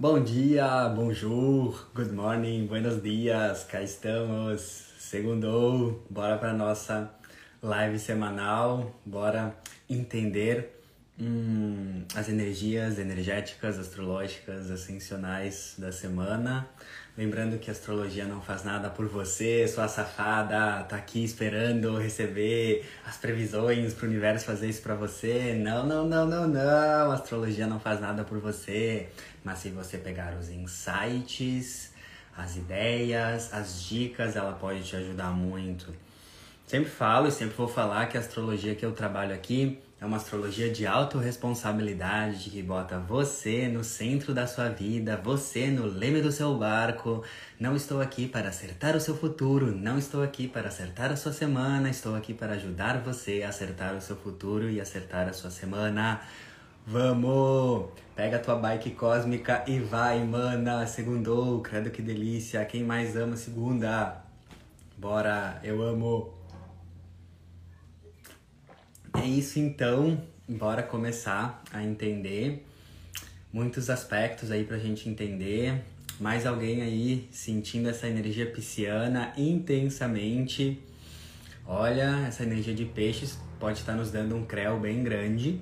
Bom dia, bonjour, good morning, buenos dias, cá estamos, segundou, bora para nossa live semanal, bora entender hum, as energias energéticas, astrológicas, ascensionais da semana. Lembrando que a astrologia não faz nada por você, sua safada tá aqui esperando receber as previsões para o universo fazer isso para você. Não, não, não, não, não. A astrologia não faz nada por você. Mas se você pegar os insights, as ideias, as dicas, ela pode te ajudar muito. Sempre falo e sempre vou falar que a astrologia que eu trabalho aqui é uma astrologia de autorresponsabilidade que bota você no centro da sua vida, você no leme do seu barco. Não estou aqui para acertar o seu futuro, não estou aqui para acertar a sua semana, estou aqui para ajudar você a acertar o seu futuro e acertar a sua semana. Vamos! Pega a tua bike cósmica e vai, mana! Segundou, credo que delícia! Quem mais ama segunda? Bora, eu amo! É isso então, bora começar a entender muitos aspectos aí pra gente entender. Mais alguém aí sentindo essa energia pisciana intensamente. Olha, essa energia de peixes pode estar nos dando um creu bem grande,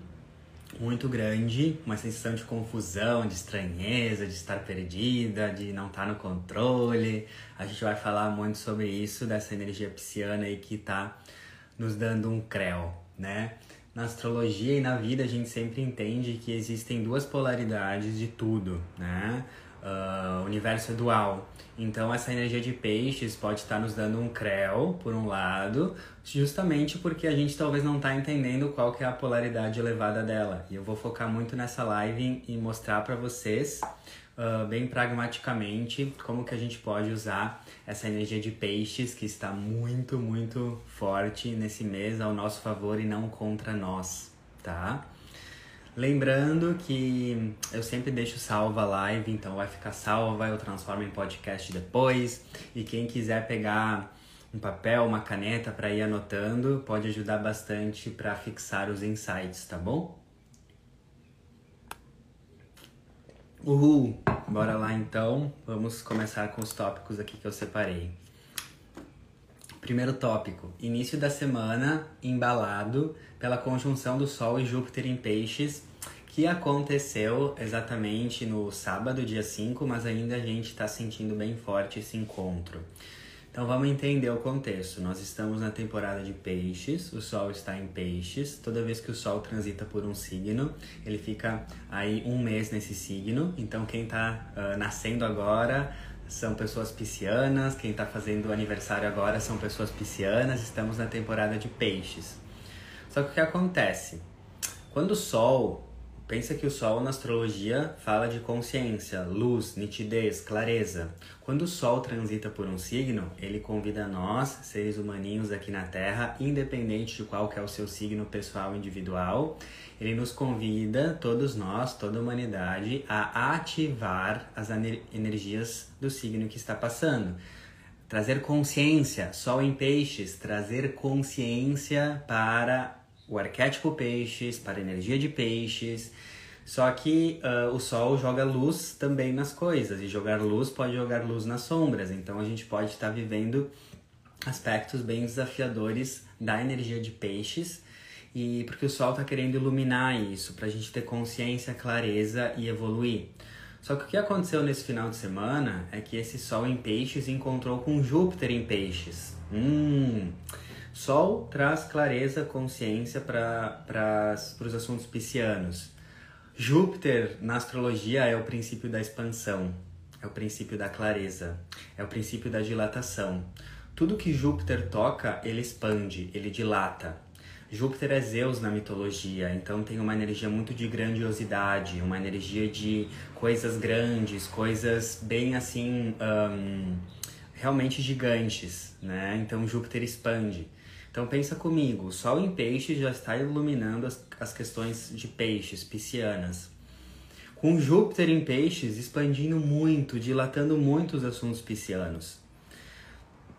muito grande, uma sensação de confusão, de estranheza, de estar perdida, de não estar no controle. A gente vai falar muito sobre isso, dessa energia pisciana aí que está nos dando um creu né? Na astrologia e na vida a gente sempre entende que existem duas polaridades de tudo, né? Uh, universo é dual. Então essa energia de peixes pode estar nos dando um creu, por um lado, justamente porque a gente talvez não está entendendo qual que é a polaridade elevada dela. E eu vou focar muito nessa live e mostrar para vocês uh, bem pragmaticamente como que a gente pode usar essa energia de peixes que está muito, muito forte nesse mês ao nosso favor e não contra nós, tá? Lembrando que eu sempre deixo salva a live, então vai ficar salva, eu transformo em podcast depois. E quem quiser pegar um papel, uma caneta para ir anotando, pode ajudar bastante para fixar os insights, tá bom? Uhul! Bora lá então, vamos começar com os tópicos aqui que eu separei. Primeiro tópico: início da semana embalado pela conjunção do Sol e Júpiter em Peixes, que aconteceu exatamente no sábado, dia 5, mas ainda a gente está sentindo bem forte esse encontro. Então vamos entender o contexto. Nós estamos na temporada de peixes, o Sol está em peixes. Toda vez que o Sol transita por um signo, ele fica aí um mês nesse signo. Então quem está uh, nascendo agora são pessoas piscianas, quem está fazendo aniversário agora são pessoas piscianas. Estamos na temporada de peixes. Só que o que acontece? Quando o Sol Pensa que o Sol na astrologia fala de consciência, luz, nitidez, clareza. Quando o Sol transita por um signo, ele convida nós, seres humaninhos aqui na Terra, independente de qual que é o seu signo pessoal individual, ele nos convida, todos nós, toda a humanidade, a ativar as energias do signo que está passando. Trazer consciência, Sol em peixes, trazer consciência para o arquétipo peixes, para a energia de peixes. Só que uh, o sol joga luz também nas coisas, e jogar luz pode jogar luz nas sombras. Então a gente pode estar vivendo aspectos bem desafiadores da energia de peixes, e porque o sol está querendo iluminar isso, para a gente ter consciência, clareza e evoluir. Só que o que aconteceu nesse final de semana é que esse sol em peixes encontrou com Júpiter em peixes. Hum. Sol traz clareza, consciência para os assuntos piscianos. Júpiter, na astrologia, é o princípio da expansão, é o princípio da clareza, é o princípio da dilatação. Tudo que Júpiter toca, ele expande, ele dilata. Júpiter é Zeus na mitologia, então tem uma energia muito de grandiosidade, uma energia de coisas grandes, coisas bem assim, um, realmente gigantes, né? Então Júpiter expande. Então pensa comigo, o Sol em peixes já está iluminando as, as questões de peixes, piscianas. Com Júpiter em peixes expandindo muito, dilatando muito os assuntos piscianos.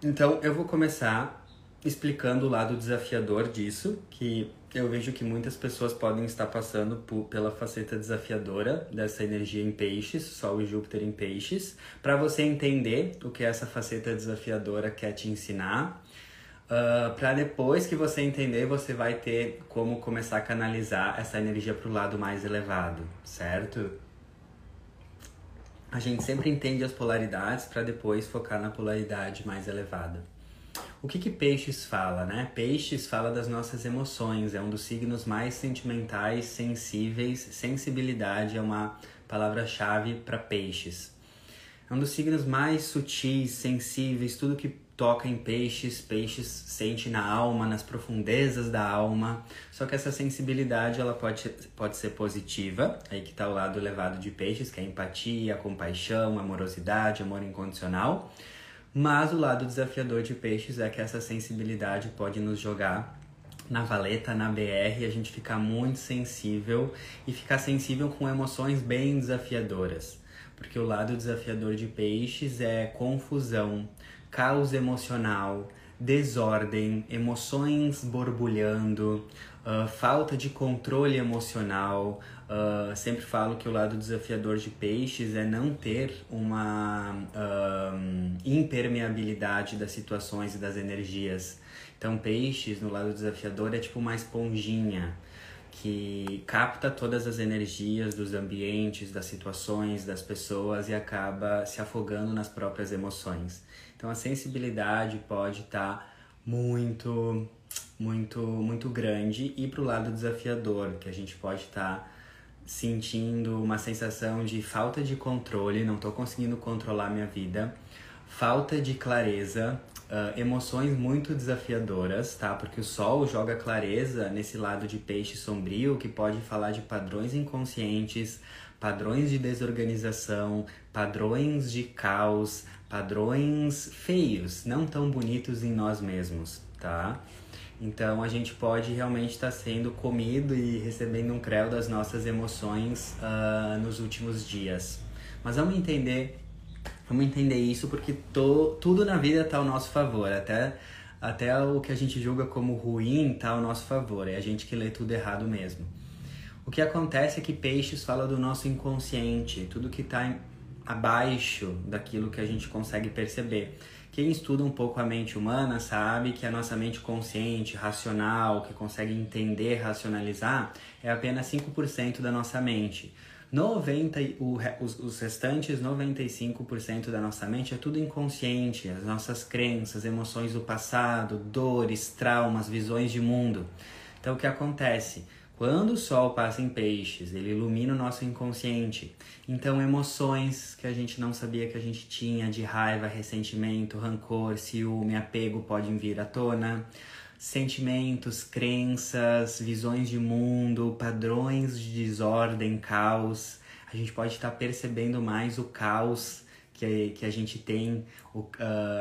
Então eu vou começar explicando o lado desafiador disso, que eu vejo que muitas pessoas podem estar passando por, pela faceta desafiadora dessa energia em peixes, Sol e Júpiter em peixes. Para você entender o que essa faceta desafiadora quer te ensinar, uh, ah, para depois que você entender, você vai ter como começar a canalizar essa energia para o lado mais elevado, certo? A gente sempre entende as polaridades para depois focar na polaridade mais elevada. O que, que Peixes fala, né? Peixes fala das nossas emoções, é um dos signos mais sentimentais, sensíveis. Sensibilidade é uma palavra-chave para Peixes. É um dos signos mais sutis, sensíveis, tudo que toca em peixes, peixes sente na alma, nas profundezas da alma. Só que essa sensibilidade ela pode, pode ser positiva, aí que está o lado elevado de peixes, que é empatia, compaixão, amorosidade, amor incondicional. Mas o lado desafiador de peixes é que essa sensibilidade pode nos jogar na valeta, na BR, a gente ficar muito sensível e ficar sensível com emoções bem desafiadoras. Porque o lado desafiador de peixes é confusão, caos emocional, desordem, emoções borbulhando, uh, falta de controle emocional. Uh, sempre falo que o lado desafiador de peixes é não ter uma uh, impermeabilidade das situações e das energias. Então, peixes no lado desafiador é tipo uma esponjinha que capta todas as energias dos ambientes, das situações, das pessoas e acaba se afogando nas próprias emoções. Então a sensibilidade pode estar tá muito, muito, muito grande e para o lado desafiador, que a gente pode estar tá sentindo uma sensação de falta de controle, não estou conseguindo controlar minha vida, falta de clareza, uh, emoções muito desafiadoras, tá? Porque o Sol joga clareza nesse lado de peixe sombrio que pode falar de padrões inconscientes, padrões de desorganização, padrões de caos, padrões feios, não tão bonitos em nós mesmos, tá? Então a gente pode realmente estar tá sendo comido e recebendo um creu das nossas emoções uh, nos últimos dias. Mas vamos entender, vamos entender isso porque to, tudo na vida está ao nosso favor, até até o que a gente julga como ruim está ao nosso favor. É a gente que lê tudo errado mesmo. O que acontece é que peixes fala do nosso inconsciente, tudo que está abaixo daquilo que a gente consegue perceber. Quem estuda um pouco a mente humana sabe que a nossa mente consciente, racional, que consegue entender, racionalizar, é apenas 5% da nossa mente. 90, o, os, os restantes 95% da nossa mente é tudo inconsciente, as nossas crenças, emoções do passado, dores, traumas, visões de mundo. Então o que acontece? Quando o sol passa em peixes, ele ilumina o nosso inconsciente. Então, emoções que a gente não sabia que a gente tinha, de raiva, ressentimento, rancor, ciúme, apego, podem vir à tona. Sentimentos, crenças, visões de mundo, padrões de desordem, caos. A gente pode estar percebendo mais o caos que, que a gente tem, o, uh,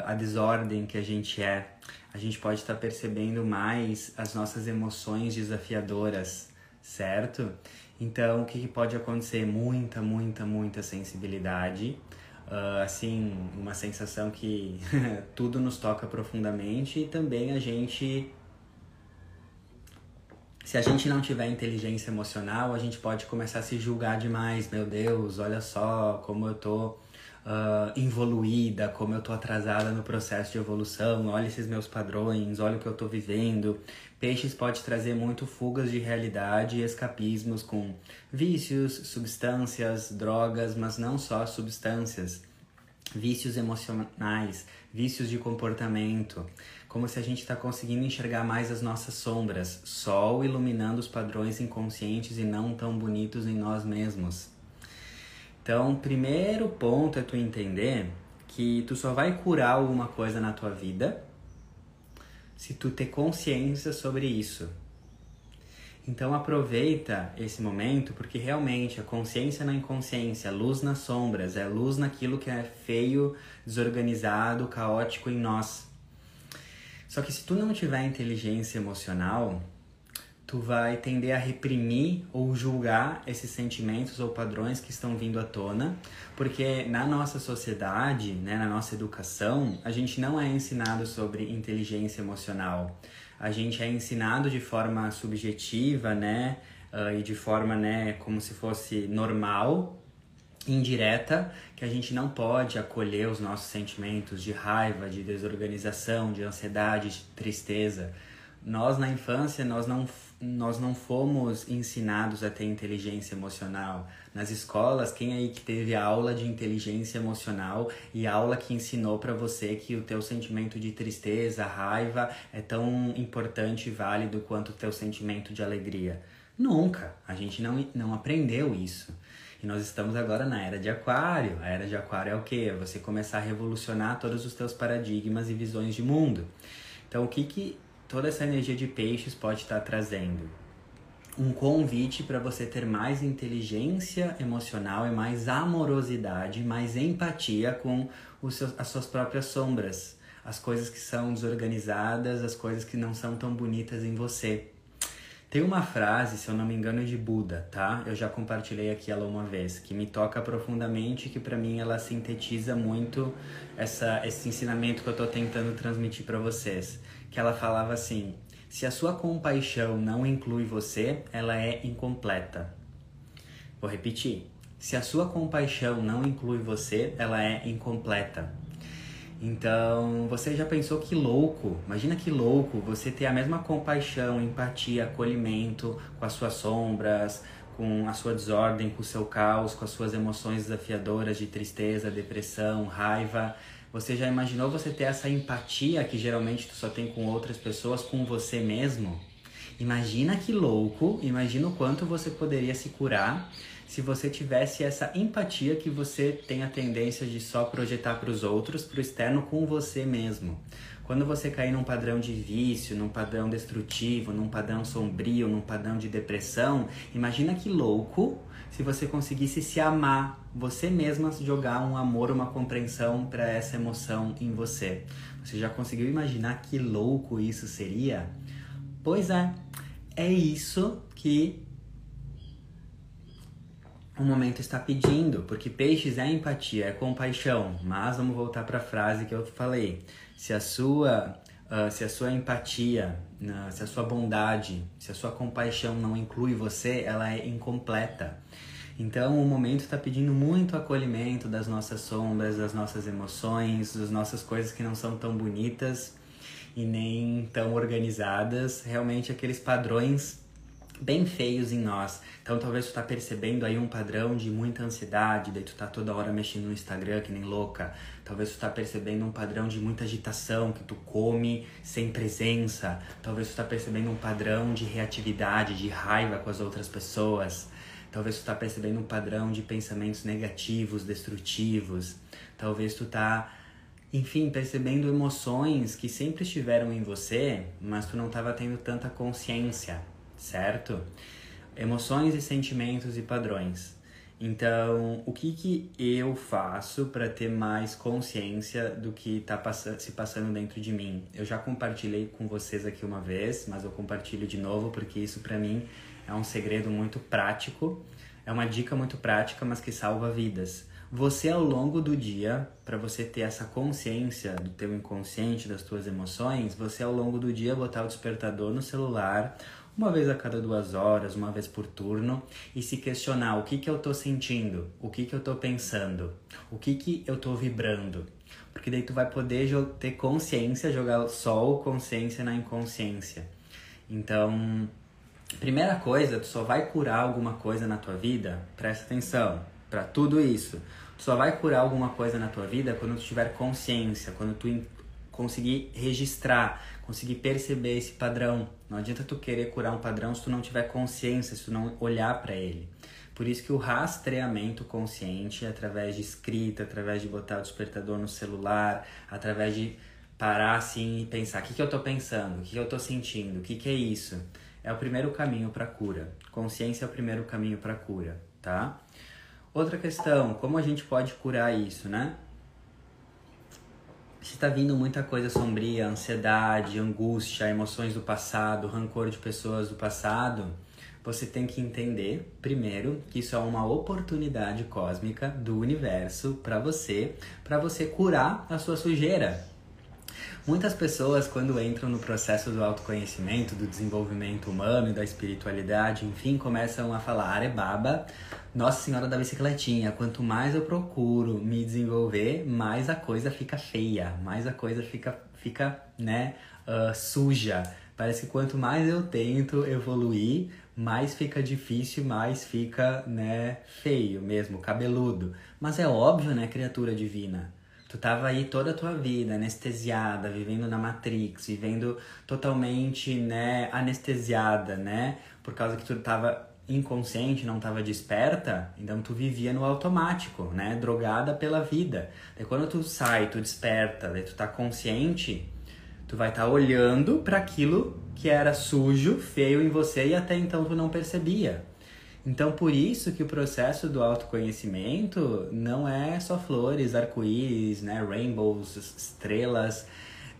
a desordem que a gente é. A gente pode estar percebendo mais as nossas emoções desafiadoras certo? Então, o que, que pode acontecer? Muita, muita, muita sensibilidade. Uh, assim, uma sensação que tudo nos toca profundamente e também a gente. Se a gente não tiver inteligência emocional, a gente pode começar a se julgar demais. Meu Deus, olha só como eu tô uh, evoluída, como eu tô atrasada no processo de evolução, olha esses meus padrões, olha o que eu tô vivendo. Peixes pode trazer muito fugas de realidade e escapismos com vícios, substâncias, drogas, mas não só substâncias. Vícios emocionais, vícios de comportamento, como se a gente está conseguindo enxergar mais as nossas sombras, sol iluminando os padrões inconscientes e não tão bonitos em nós mesmos. Então, primeiro ponto é tu entender que tu só vai curar alguma coisa na tua vida se tu ter consciência sobre isso. Então aproveita esse momento porque realmente a consciência na inconsciência, luz nas sombras, é luz naquilo que é feio, desorganizado, caótico em nós. Só que se tu não tiver inteligência emocional, tu vai tender a reprimir ou julgar esses sentimentos ou padrões que estão vindo à tona, porque na nossa sociedade, né, na nossa educação, a gente não é ensinado sobre inteligência emocional. a gente é ensinado de forma subjetiva, né? Uh, e de forma, né, como se fosse normal, indireta, que a gente não pode acolher os nossos sentimentos de raiva, de desorganização, de ansiedade, de tristeza. Nós na infância nós não nós não fomos ensinados a ter inteligência emocional. Nas escolas, quem aí que teve aula de inteligência emocional e aula que ensinou para você que o teu sentimento de tristeza, raiva é tão importante e válido quanto o teu sentimento de alegria? Nunca. A gente não, não aprendeu isso. E nós estamos agora na era de aquário. A era de aquário é o quê? É você começar a revolucionar todos os teus paradigmas e visões de mundo. Então, o que que toda essa energia de peixes pode estar trazendo? Um convite para você ter mais inteligência emocional e mais amorosidade, mais empatia com os seus, as suas próprias sombras, as coisas que são desorganizadas, as coisas que não são tão bonitas em você. Tem uma frase, se eu não me engano, de Buda, tá? Eu já compartilhei aqui ela uma vez, que me toca profundamente, que para mim ela sintetiza muito essa, esse ensinamento que eu tô tentando transmitir para vocês. Que ela falava assim: se a sua compaixão não inclui você, ela é incompleta. Vou repetir. Se a sua compaixão não inclui você, ela é incompleta. Então, você já pensou que louco? Imagina que louco você ter a mesma compaixão, empatia, acolhimento com as suas sombras, com a sua desordem, com o seu caos, com as suas emoções desafiadoras de tristeza, depressão, raiva. Você já imaginou você ter essa empatia que geralmente tu só tem com outras pessoas, com você mesmo? Imagina que louco, imagina o quanto você poderia se curar se você tivesse essa empatia que você tem a tendência de só projetar para os outros, para o externo com você mesmo. Quando você cair num padrão de vício, num padrão destrutivo, num padrão sombrio, num padrão de depressão, imagina que louco se você conseguisse se amar, você mesma jogar um amor, uma compreensão para essa emoção em você. Você já conseguiu imaginar que louco isso seria? Pois é, é isso que o momento está pedindo, porque peixes é empatia, é compaixão. Mas vamos voltar para a frase que eu falei. Se a sua, uh, se a sua empatia, se a sua bondade, se a sua compaixão não inclui você, ela é incompleta. Então o momento está pedindo muito acolhimento das nossas sombras, das nossas emoções, das nossas coisas que não são tão bonitas e nem tão organizadas. Realmente aqueles padrões bem feios em nós. Então talvez tu tá percebendo aí um padrão de muita ansiedade, daí tu tá toda hora mexendo no Instagram que nem louca. Talvez tu tá percebendo um padrão de muita agitação, que tu come sem presença. Talvez tu tá percebendo um padrão de reatividade, de raiva com as outras pessoas. Talvez tu tá percebendo um padrão de pensamentos negativos, destrutivos. Talvez tu tá enfim, percebendo emoções que sempre estiveram em você, mas tu não estava tendo tanta consciência certo? Emoções e sentimentos e padrões. Então, o que, que eu faço para ter mais consciência do que está pass se passando dentro de mim? Eu já compartilhei com vocês aqui uma vez, mas eu compartilho de novo porque isso para mim é um segredo muito prático, é uma dica muito prática, mas que salva vidas. Você ao longo do dia, para você ter essa consciência do teu inconsciente, das tuas emoções, você ao longo do dia botar o despertador no celular uma vez a cada duas horas, uma vez por turno, e se questionar o que, que eu estou sentindo, o que, que eu estou pensando, o que, que eu estou vibrando. Porque daí tu vai poder ter consciência, jogar o consciência na inconsciência. Então, primeira coisa, tu só vai curar alguma coisa na tua vida, presta atenção, para tudo isso. Tu só vai curar alguma coisa na tua vida quando tu tiver consciência, quando tu conseguir registrar, conseguir perceber esse padrão. Não adianta tu querer curar um padrão se tu não tiver consciência, se tu não olhar para ele. Por isso que o rastreamento consciente, através de escrita, através de botar o despertador no celular, através de parar assim e pensar: o que, que eu estou pensando? O que, que eu estou sentindo? O que, que é isso? É o primeiro caminho para cura. Consciência é o primeiro caminho para cura, tá? Outra questão: como a gente pode curar isso, né? Se está vindo muita coisa sombria, ansiedade, angústia, emoções do passado, rancor de pessoas do passado, você tem que entender, primeiro, que isso é uma oportunidade cósmica do universo para você, para você curar a sua sujeira. Muitas pessoas, quando entram no processo do autoconhecimento, do desenvolvimento humano e da espiritualidade, enfim, começam a falar: Arebaba, Nossa Senhora da Bicicletinha, quanto mais eu procuro me desenvolver, mais a coisa fica feia, mais a coisa fica, fica né, uh, suja. Parece que quanto mais eu tento evoluir, mais fica difícil, mais fica, né, feio mesmo, cabeludo. Mas é óbvio, né, criatura divina? Tu tava aí toda a tua vida anestesiada, vivendo na Matrix, vivendo totalmente, né, anestesiada, né? Por causa que tu tava inconsciente, não tava desperta, então tu vivia no automático, né? Drogada pela vida. Daí quando tu sai, tu desperta, daí tu tá consciente, tu vai estar tá olhando para aquilo que era sujo, feio em você e até então tu não percebia. Então, por isso que o processo do autoconhecimento não é só flores, arco-íris, né, rainbows, estrelas,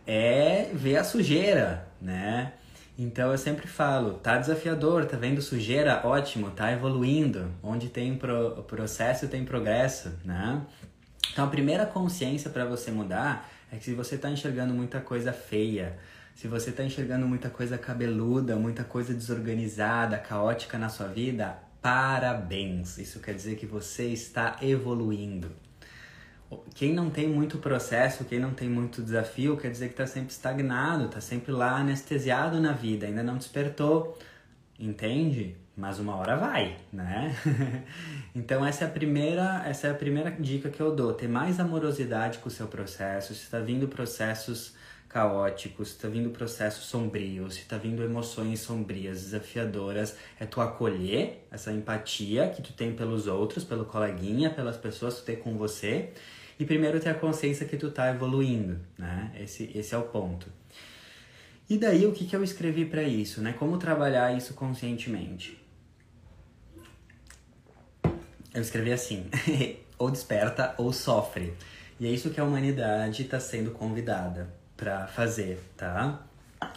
é ver a sujeira, né? Então eu sempre falo, tá desafiador, tá vendo sujeira, ótimo, tá evoluindo. Onde tem pro, processo tem progresso, né? Então a primeira consciência para você mudar é que se você tá enxergando muita coisa feia, se você tá enxergando muita coisa cabeluda, muita coisa desorganizada, caótica na sua vida, Parabéns! Isso quer dizer que você está evoluindo. Quem não tem muito processo, quem não tem muito desafio, quer dizer que está sempre estagnado, está sempre lá anestesiado na vida, ainda não despertou, entende? Mas uma hora vai, né? então essa é a primeira, essa é a primeira dica que eu dou. Ter mais amorosidade com o seu processo. Se está vindo processos caóticos, está vindo processos sombrios, está vindo emoções sombrias, desafiadoras, é tu acolher essa empatia que tu tem pelos outros, pelo coleguinha, pelas pessoas que tu tem com você, e primeiro ter a consciência que tu tá evoluindo, né? Esse, esse é o ponto. E daí o que, que eu escrevi para isso, né? Como trabalhar isso conscientemente? Eu escrevi assim: ou desperta ou sofre. E é isso que a humanidade está sendo convidada para fazer, tá?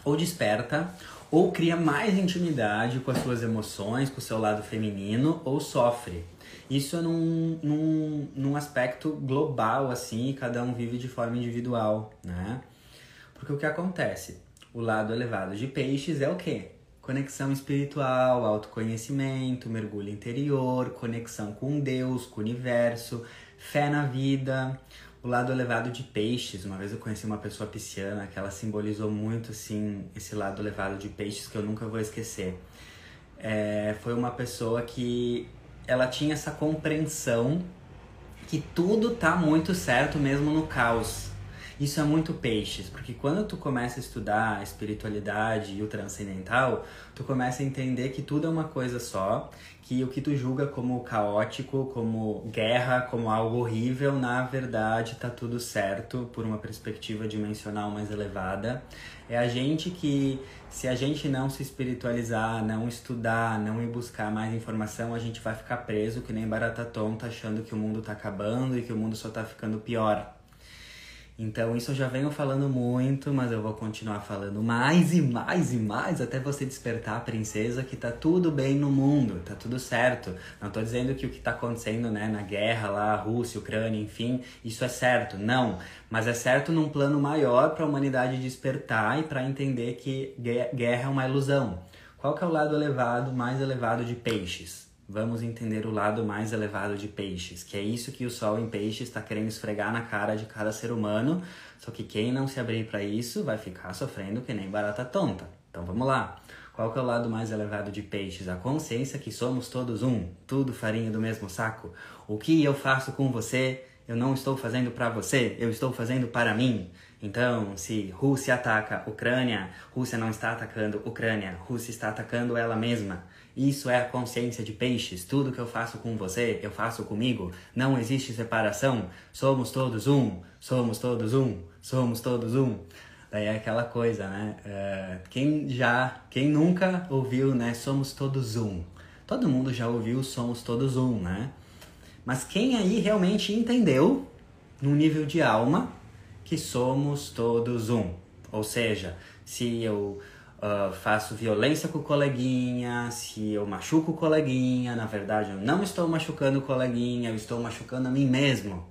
Ou desperta, ou cria mais intimidade com as suas emoções, com o seu lado feminino, ou sofre. Isso é num, num, num aspecto global, assim, cada um vive de forma individual, né? Porque o que acontece? O lado elevado de peixes é o quê? Conexão espiritual, autoconhecimento, mergulho interior, conexão com Deus, com o universo, fé na vida o lado elevado de peixes. Uma vez eu conheci uma pessoa pisciana que ela simbolizou muito assim esse lado elevado de peixes que eu nunca vou esquecer. É, foi uma pessoa que ela tinha essa compreensão que tudo tá muito certo mesmo no caos. Isso é muito peixes, porque quando tu começa a estudar a espiritualidade e o transcendental, tu começa a entender que tudo é uma coisa só, que o que tu julga como caótico, como guerra, como algo horrível, na verdade tá tudo certo por uma perspectiva dimensional mais elevada. É a gente que, se a gente não se espiritualizar, não estudar, não ir buscar mais informação, a gente vai ficar preso que nem barata tonta achando que o mundo tá acabando e que o mundo só tá ficando pior. Então isso eu já venho falando muito, mas eu vou continuar falando mais e mais e mais até você despertar a princesa que tá tudo bem no mundo, tá tudo certo. Não tô dizendo que o que tá acontecendo, né, na guerra lá, Rússia, Ucrânia, enfim, isso é certo, não. Mas é certo num plano maior para a humanidade despertar e para entender que guerra é uma ilusão. Qual que é o lado elevado, mais elevado de peixes? Vamos entender o lado mais elevado de peixes, que é isso que o sol em peixes está querendo esfregar na cara de cada ser humano, só que quem não se abrir para isso vai ficar sofrendo que nem barata tonta. Então vamos lá. Qual que é o lado mais elevado de peixes? A consciência que somos todos um, tudo farinha do mesmo saco. O que eu faço com você, eu não estou fazendo para você, eu estou fazendo para mim. Então, se Rússia ataca Ucrânia, Rússia não está atacando Ucrânia, Rússia está atacando ela mesma. Isso é a consciência de peixes. Tudo que eu faço com você, eu faço comigo. Não existe separação. Somos todos um. Somos todos um. Somos todos um. Daí é aquela coisa, né? Uh, quem já, quem nunca ouviu, né? Somos todos um. Todo mundo já ouviu Somos todos um, né? Mas quem aí realmente entendeu, no nível de alma, que somos todos um? Ou seja, se eu uh, faço violência com o coleguinha, se eu machuco o coleguinha, na verdade eu não estou machucando o coleguinha, eu estou machucando a mim mesmo.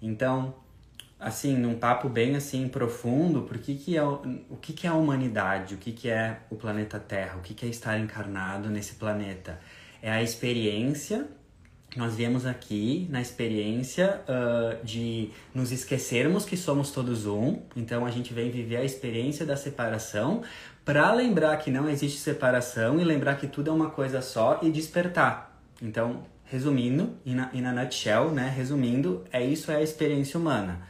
Então, assim, num papo bem assim profundo, por que que é o, que que é a humanidade, o que que é o planeta Terra, o que que é estar encarnado nesse planeta? É a experiência nós viemos aqui na experiência uh, de nos esquecermos que somos todos um, então a gente vem viver a experiência da separação para lembrar que não existe separação e lembrar que tudo é uma coisa só e despertar. Então, resumindo, e na, nutshell, né, resumindo, é isso é a experiência humana.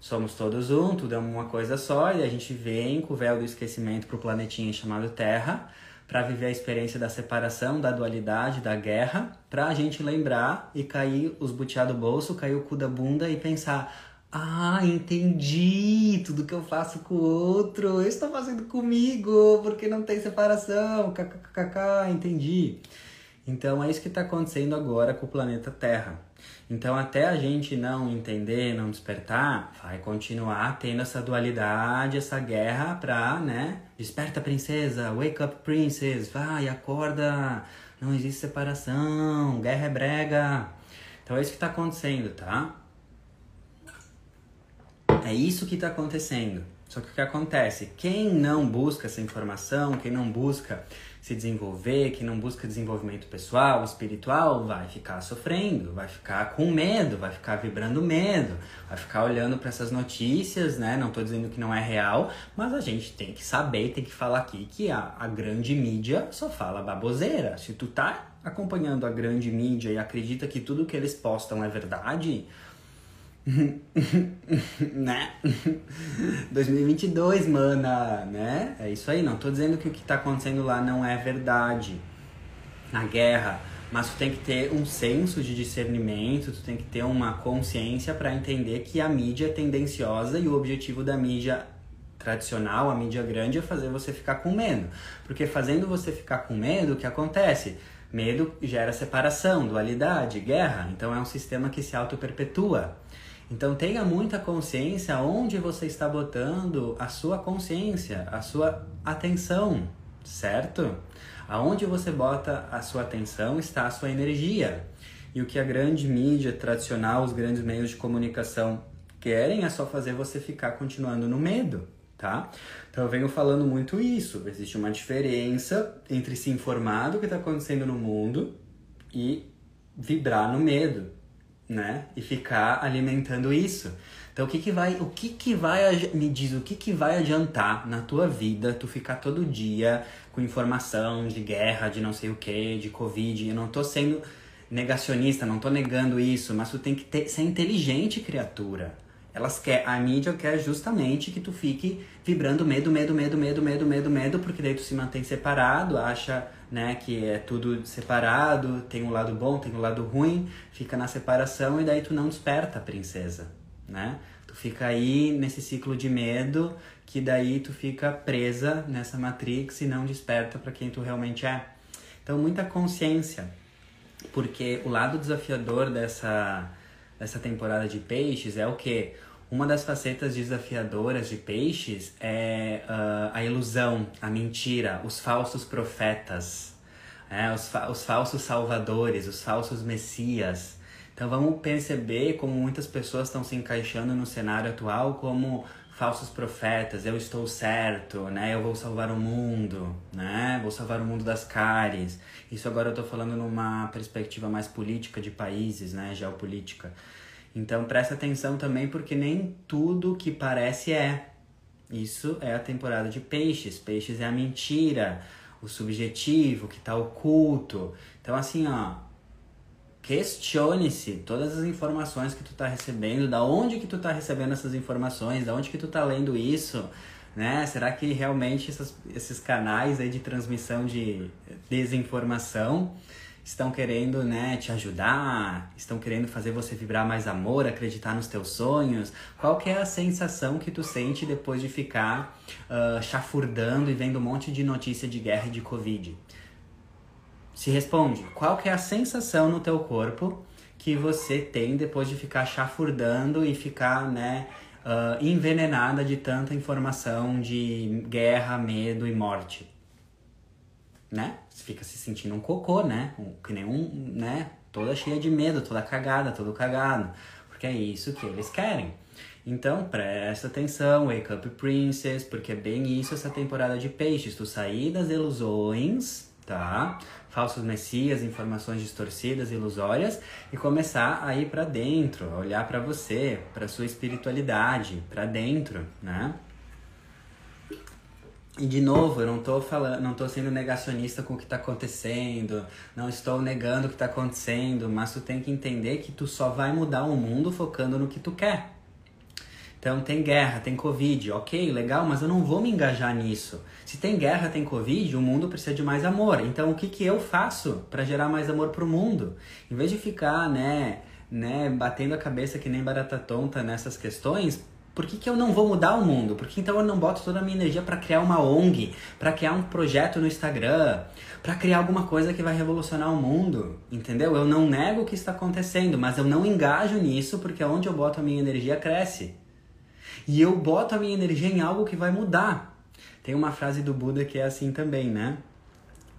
Somos todos um, tudo é uma coisa só e a gente vem com o véu do esquecimento para o planetinha chamado Terra para viver a experiência da separação, da dualidade, da guerra, para a gente lembrar e cair os butiá do bolso, cair o cu da bunda e pensar: ah, entendi tudo que eu faço com o outro, eu estou fazendo comigo, porque não tem separação, kkkk, entendi. Então é isso que está acontecendo agora com o planeta Terra. Então, até a gente não entender, não despertar, vai continuar tendo essa dualidade, essa guerra pra, né? Desperta, princesa, wake up, princess, vai, acorda, não existe separação, guerra é brega. Então, é isso que tá acontecendo, tá? É isso que tá acontecendo. Só que o que acontece? Quem não busca essa informação, quem não busca se desenvolver, que não busca desenvolvimento pessoal, espiritual, vai ficar sofrendo, vai ficar com medo, vai ficar vibrando medo, vai ficar olhando para essas notícias, né? Não estou dizendo que não é real, mas a gente tem que saber, tem que falar aqui que a, a grande mídia só fala baboseira. Se tu tá acompanhando a grande mídia e acredita que tudo que eles postam é verdade, né? 2022, mana, né? É isso aí, não tô dizendo que o que tá acontecendo lá não é verdade. Na guerra, mas tu tem que ter um senso de discernimento, tu tem que ter uma consciência para entender que a mídia é tendenciosa e o objetivo da mídia tradicional, a mídia grande, é fazer você ficar com medo. Porque fazendo você ficar com medo, o que acontece? Medo gera separação, dualidade, guerra. Então é um sistema que se auto-perpetua. Então tenha muita consciência onde você está botando a sua consciência, a sua atenção, certo? Aonde você bota a sua atenção está a sua energia. E o que a grande mídia tradicional, os grandes meios de comunicação querem é só fazer você ficar continuando no medo, tá? Então eu venho falando muito isso. Existe uma diferença entre se informar do que está acontecendo no mundo e vibrar no medo né? E ficar alimentando isso. Então o que que vai, o que que vai, me diz, o que que vai adiantar na tua vida tu ficar todo dia com informação de guerra, de não sei o que, de covid, eu não tô sendo negacionista, não tô negando isso, mas tu tem que ter, ser inteligente, criatura. Elas quer, a mídia quer justamente que tu fique vibrando medo, medo, medo, medo, medo, medo, medo, porque daí tu se mantém separado, acha, né, que é tudo separado, tem um lado bom, tem um lado ruim, fica na separação e daí tu não desperta a princesa, né? Tu fica aí nesse ciclo de medo, que daí tu fica presa nessa matrix e não desperta para quem tu realmente é. Então, muita consciência, porque o lado desafiador dessa dessa temporada de peixes é o que uma das facetas desafiadoras de peixes é uh, a ilusão, a mentira, os falsos profetas, é, os, fa os falsos salvadores, os falsos messias. Então vamos perceber como muitas pessoas estão se encaixando no cenário atual como falsos profetas, eu estou certo, né? Eu vou salvar o mundo, né? Vou salvar o mundo das cáries. Isso agora eu estou falando numa perspectiva mais política de países, né? Geopolítica. Então presta atenção também porque nem tudo que parece é. Isso é a temporada de peixes. Peixes é a mentira, o subjetivo que está oculto. Então assim, ó, questione-se todas as informações que tu está recebendo, da onde que tu está recebendo essas informações, da onde que tu está lendo isso, né? Será que realmente essas, esses canais aí de transmissão de desinformação estão querendo né, te ajudar, estão querendo fazer você vibrar mais amor, acreditar nos teus sonhos? Qual que é a sensação que tu sente depois de ficar uh, chafurdando e vendo um monte de notícia de guerra e de Covid? Se responde, qual que é a sensação no teu corpo que você tem depois de ficar chafurdando e ficar, né, uh, envenenada de tanta informação de guerra, medo e morte? Né? Você fica se sentindo um cocô, né? Um, que nem um, né? Toda cheia de medo, toda cagada, todo cagado. porque é isso que eles querem. Então presta atenção, Wake Up Princess, porque é bem isso essa temporada de peixes. Tu sair das ilusões, tá? Falsos messias, informações distorcidas, ilusórias e começar a ir para dentro, olhar para você, para sua espiritualidade, para dentro, né? E de novo, eu não tô falando, não tô sendo negacionista com o que está acontecendo, não estou negando o que está acontecendo, mas tu tem que entender que tu só vai mudar o mundo focando no que tu quer. Então tem guerra, tem Covid, ok, legal, mas eu não vou me engajar nisso. Se tem guerra, tem Covid, o mundo precisa de mais amor. Então o que, que eu faço para gerar mais amor pro mundo? Em vez de ficar, né, né, batendo a cabeça que nem barata tonta nessas questões, por que, que eu não vou mudar o mundo? Por que então eu não boto toda a minha energia para criar uma ONG, para criar um projeto no Instagram, para criar alguma coisa que vai revolucionar o mundo? Entendeu? Eu não nego o que está acontecendo, mas eu não engajo nisso porque onde eu boto a minha energia cresce. E eu boto a minha energia em algo que vai mudar. Tem uma frase do Buda que é assim também, né?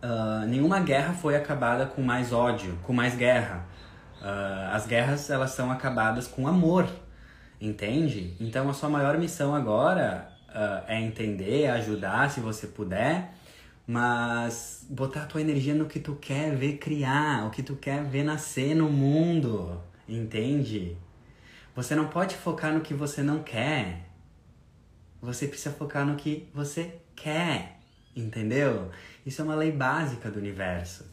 Uh, nenhuma guerra foi acabada com mais ódio, com mais guerra. Uh, as guerras elas são acabadas com amor entende? Então a sua maior missão agora uh, é entender, ajudar se você puder, mas botar a tua energia no que tu quer ver criar, o que tu quer ver nascer no mundo, entende? Você não pode focar no que você não quer. Você precisa focar no que você quer, entendeu? Isso é uma lei básica do universo,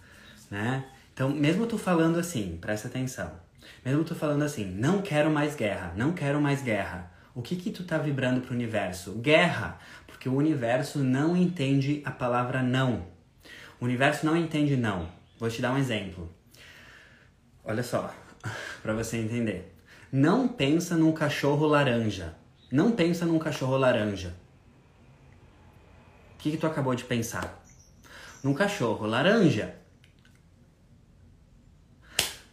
né? Então, mesmo tu falando assim, presta atenção. Mesmo tu falando assim, não quero mais guerra, não quero mais guerra. O que que tu tá vibrando pro universo? Guerra, porque o universo não entende a palavra não. O universo não entende não. Vou te dar um exemplo. Olha só, para você entender. Não pensa num cachorro laranja. Não pensa num cachorro laranja. O que, que tu acabou de pensar? Num cachorro laranja.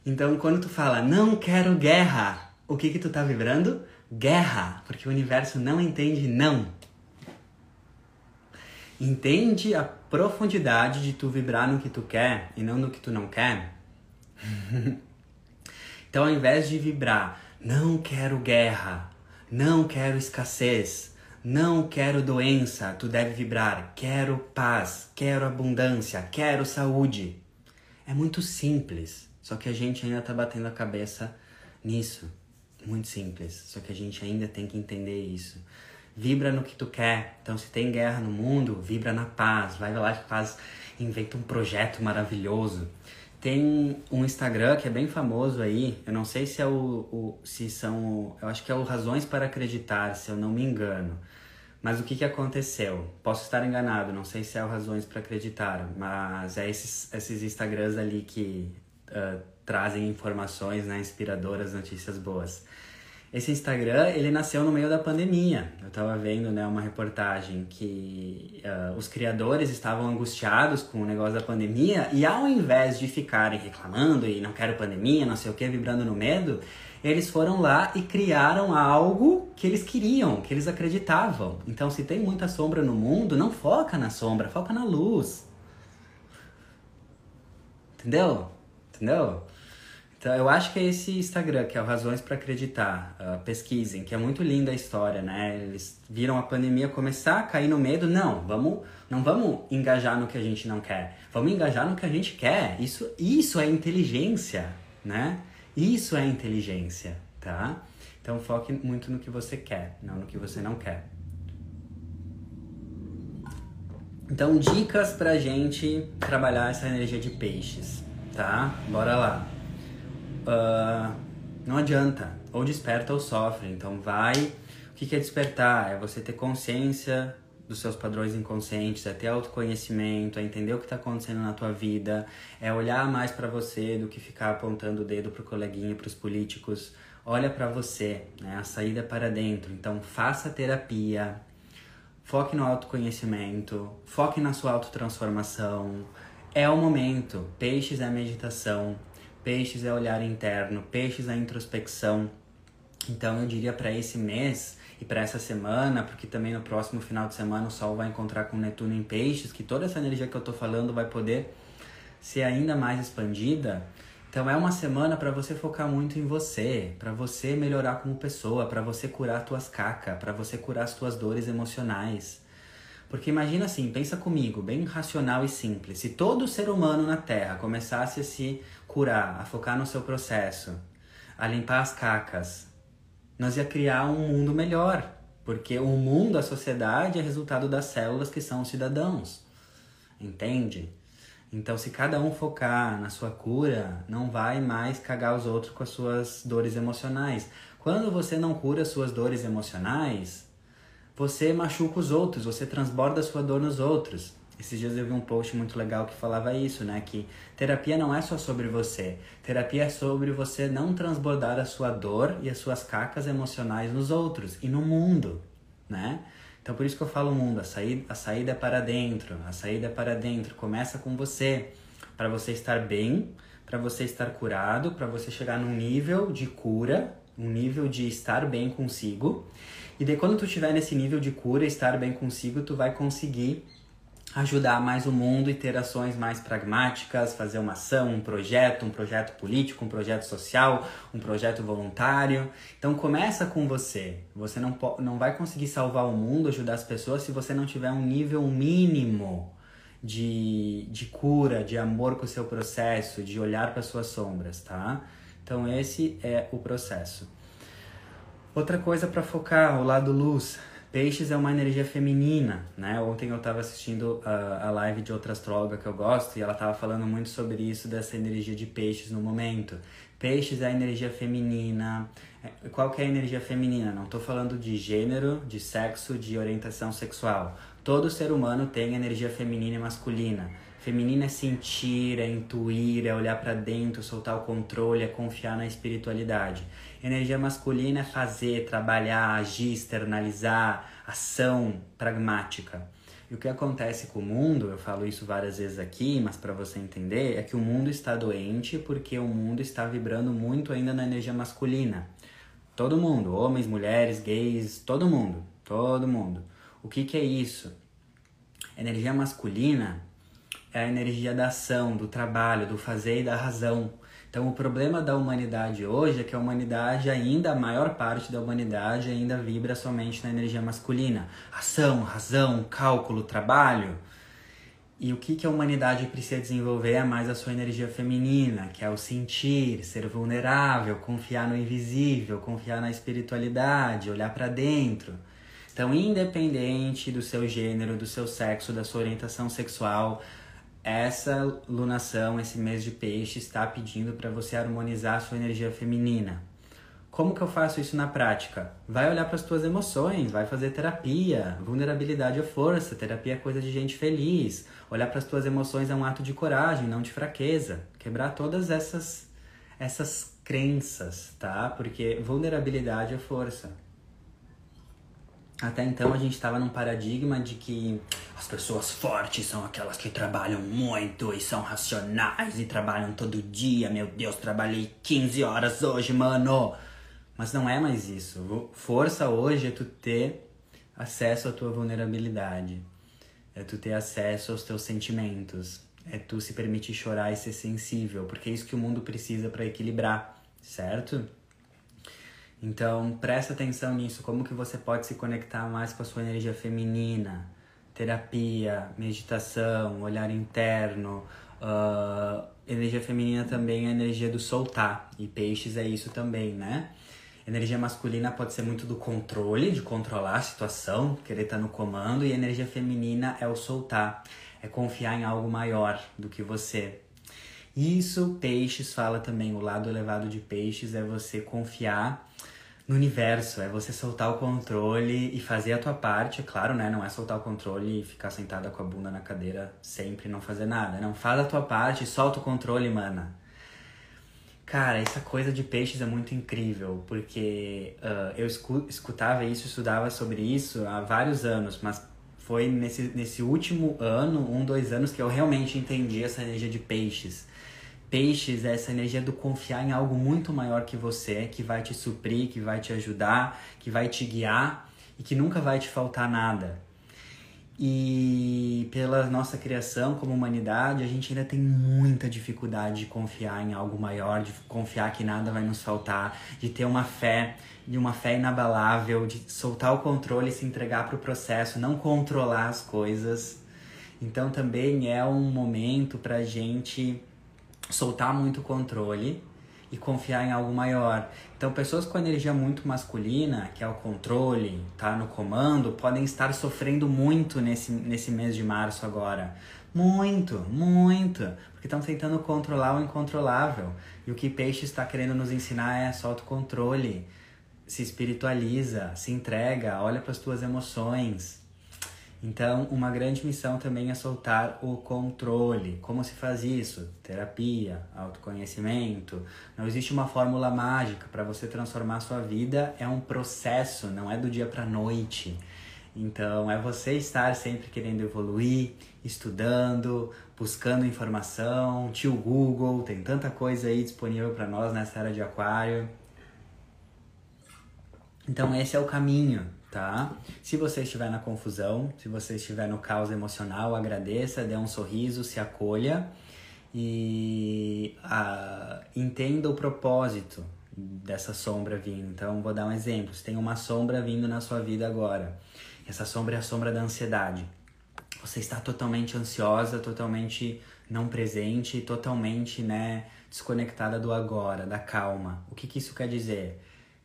Então, quando tu fala não quero guerra, o que que tu tá vibrando? Guerra, porque o universo não entende não. Entende a profundidade de tu vibrar no que tu quer e não no que tu não quer? então, ao invés de vibrar não quero guerra, não quero escassez, não quero doença, tu deve vibrar quero paz, quero abundância, quero saúde. É muito simples. Só que a gente ainda tá batendo a cabeça nisso. Muito simples. Só que a gente ainda tem que entender isso. Vibra no que tu quer. Então, se tem guerra no mundo, vibra na paz. Vai lá e faz, inventa um projeto maravilhoso. Tem um Instagram que é bem famoso aí. Eu não sei se é o, o se são, eu acho que é o Razões para Acreditar, se eu não me engano. Mas o que, que aconteceu? Posso estar enganado, não sei se é o Razões para Acreditar, mas é esses, esses Instagrams ali que uh, trazem informações né, inspiradoras, notícias boas. Esse Instagram, ele nasceu no meio da pandemia. Eu estava vendo né, uma reportagem que uh, os criadores estavam angustiados com o negócio da pandemia e ao invés de ficarem reclamando e não quero pandemia, não sei o que, vibrando no medo, eles foram lá e criaram algo que eles queriam, que eles acreditavam. Então, se tem muita sombra no mundo, não foca na sombra, foca na luz. Entendeu? Entendeu? Então eu acho que é esse Instagram, que é o Razões para Acreditar, uh, pesquisem, que é muito linda a história, né? Eles viram a pandemia começar, cair no medo, não, vamos, não vamos engajar no que a gente não quer, vamos engajar no que a gente quer. Isso, isso é inteligência, né? Isso é inteligência, tá? Então foque muito no que você quer, não no que você não quer. Então, dicas pra gente trabalhar essa energia de peixes tá? Bora lá. Uh, não adianta, ou desperta ou sofre. Então vai. O que é despertar? É você ter consciência dos seus padrões inconscientes, é ter autoconhecimento, é entender o que está acontecendo na tua vida, é olhar mais para você do que ficar apontando o dedo pro coleguinha, pros políticos. Olha para você, né? A saída para dentro. Então faça terapia, foque no autoconhecimento, foque na sua autotransformação. É o momento. Peixes é a meditação, peixes é olhar interno, peixes é a introspecção. Então eu diria para esse mês e para essa semana, porque também no próximo final de semana o Sol vai encontrar com Netuno em Peixes, que toda essa energia que eu tô falando vai poder ser ainda mais expandida. Então é uma semana para você focar muito em você, para você melhorar como pessoa, para você curar tuas cacas, para você curar as tuas dores emocionais. Porque imagina assim, pensa comigo, bem racional e simples. Se todo ser humano na Terra começasse a se curar, a focar no seu processo, a limpar as cacas, nós ia criar um mundo melhor. Porque o mundo, a sociedade, é resultado das células que são os cidadãos. Entende? Então, se cada um focar na sua cura, não vai mais cagar os outros com as suas dores emocionais. Quando você não cura as suas dores emocionais, você machuca os outros, você transborda a sua dor nos outros. Esses dias eu vi um post muito legal que falava isso, né? Que terapia não é só sobre você. Terapia é sobre você não transbordar a sua dor e as suas cacas emocionais nos outros e no mundo, né? Então por isso que eu falo mundo, a saída, a saída é para dentro, a saída é para dentro. Começa com você, para você estar bem, para você estar curado, para você chegar num nível de cura, um nível de estar bem consigo. E daí quando tu estiver nesse nível de cura, estar bem consigo, tu vai conseguir ajudar mais o mundo e ter ações mais pragmáticas, fazer uma ação, um projeto, um projeto político, um projeto social, um projeto voluntário. Então começa com você. Você não, não vai conseguir salvar o mundo, ajudar as pessoas se você não tiver um nível mínimo de, de cura, de amor com o seu processo, de olhar para suas sombras, tá? Então esse é o processo. Outra coisa para focar, o lado luz. Peixes é uma energia feminina, né? Ontem eu estava assistindo a, a live de outra astróloga que eu gosto e ela estava falando muito sobre isso, dessa energia de peixes no momento. Peixes é a energia feminina. É, qual que é a energia feminina? Não estou falando de gênero, de sexo, de orientação sexual. Todo ser humano tem energia feminina e masculina. Feminina é sentir, é intuir, é olhar para dentro, soltar o controle, é confiar na espiritualidade. Energia masculina é fazer, trabalhar, agir, externalizar, ação pragmática. E o que acontece com o mundo, eu falo isso várias vezes aqui, mas para você entender, é que o mundo está doente porque o mundo está vibrando muito ainda na energia masculina. Todo mundo, homens, mulheres, gays, todo mundo, todo mundo. O que, que é isso? Energia masculina é a energia da ação, do trabalho, do fazer e da razão. Então, o problema da humanidade hoje é que a humanidade ainda, a maior parte da humanidade ainda vibra somente na energia masculina. Ação, razão, cálculo, trabalho. E o que, que a humanidade precisa desenvolver é mais a sua energia feminina, que é o sentir, ser vulnerável, confiar no invisível, confiar na espiritualidade, olhar para dentro. Então, independente do seu gênero, do seu sexo, da sua orientação sexual, essa lunação, esse mês de peixe, está pedindo para você harmonizar a sua energia feminina. Como que eu faço isso na prática? Vai olhar para as tuas emoções, vai fazer terapia. Vulnerabilidade é força, terapia é coisa de gente feliz. Olhar para as tuas emoções é um ato de coragem, não de fraqueza. Quebrar todas essas essas crenças, tá? Porque vulnerabilidade é força. Até então a gente estava num paradigma de que as pessoas fortes são aquelas que trabalham muito e são racionais e trabalham todo dia. Meu Deus, trabalhei 15 horas hoje, mano. Mas não é mais isso. Força hoje é tu ter acesso à tua vulnerabilidade. É tu ter acesso aos teus sentimentos. É tu se permitir chorar e ser sensível, porque é isso que o mundo precisa para equilibrar, certo? Então, presta atenção nisso, como que você pode se conectar mais com a sua energia feminina, terapia, meditação, olhar interno. Uh, energia feminina também é a energia do soltar, e peixes é isso também, né? Energia masculina pode ser muito do controle, de controlar a situação, querer estar no comando, e energia feminina é o soltar, é confiar em algo maior do que você. Isso, peixes fala também, o lado elevado de peixes é você confiar no universo, é você soltar o controle e fazer a tua parte, é claro, né? Não é soltar o controle e ficar sentada com a bunda na cadeira sempre e não fazer nada. Não, faz a tua parte solta o controle, mana. Cara, essa coisa de peixes é muito incrível, porque uh, eu escutava isso, estudava sobre isso há vários anos, mas foi nesse, nesse último ano, um, dois anos, que eu realmente entendi essa energia de peixes. Peixes é essa energia do confiar em algo muito maior que você, que vai te suprir, que vai te ajudar, que vai te guiar e que nunca vai te faltar nada. E pela nossa criação como humanidade, a gente ainda tem muita dificuldade de confiar em algo maior, de confiar que nada vai nos faltar, de ter uma fé, de uma fé inabalável, de soltar o controle e se entregar para o processo, não controlar as coisas. Então também é um momento para a gente soltar muito controle e confiar em algo maior. Então, pessoas com energia muito masculina, que é o controle, tá no comando, podem estar sofrendo muito nesse, nesse mês de março agora. Muito, muito, porque estão tentando controlar o incontrolável. E o que Peixe está querendo nos ensinar é solta o controle, se espiritualiza, se entrega, olha para as tuas emoções, então, uma grande missão também é soltar o controle. Como se faz isso? Terapia, autoconhecimento. Não existe uma fórmula mágica para você transformar a sua vida, é um processo, não é do dia para noite. Então, é você estar sempre querendo evoluir, estudando, buscando informação, tio Google, tem tanta coisa aí disponível para nós nessa era de aquário. Então, esse é o caminho tá? Se você estiver na confusão, se você estiver no caos emocional, agradeça, dê um sorriso, se acolha e ah, entenda o propósito dessa sombra vindo. Então, vou dar um exemplo. Se tem uma sombra vindo na sua vida agora, essa sombra é a sombra da ansiedade. Você está totalmente ansiosa, totalmente não presente, totalmente, né, desconectada do agora, da calma. O que, que isso quer dizer?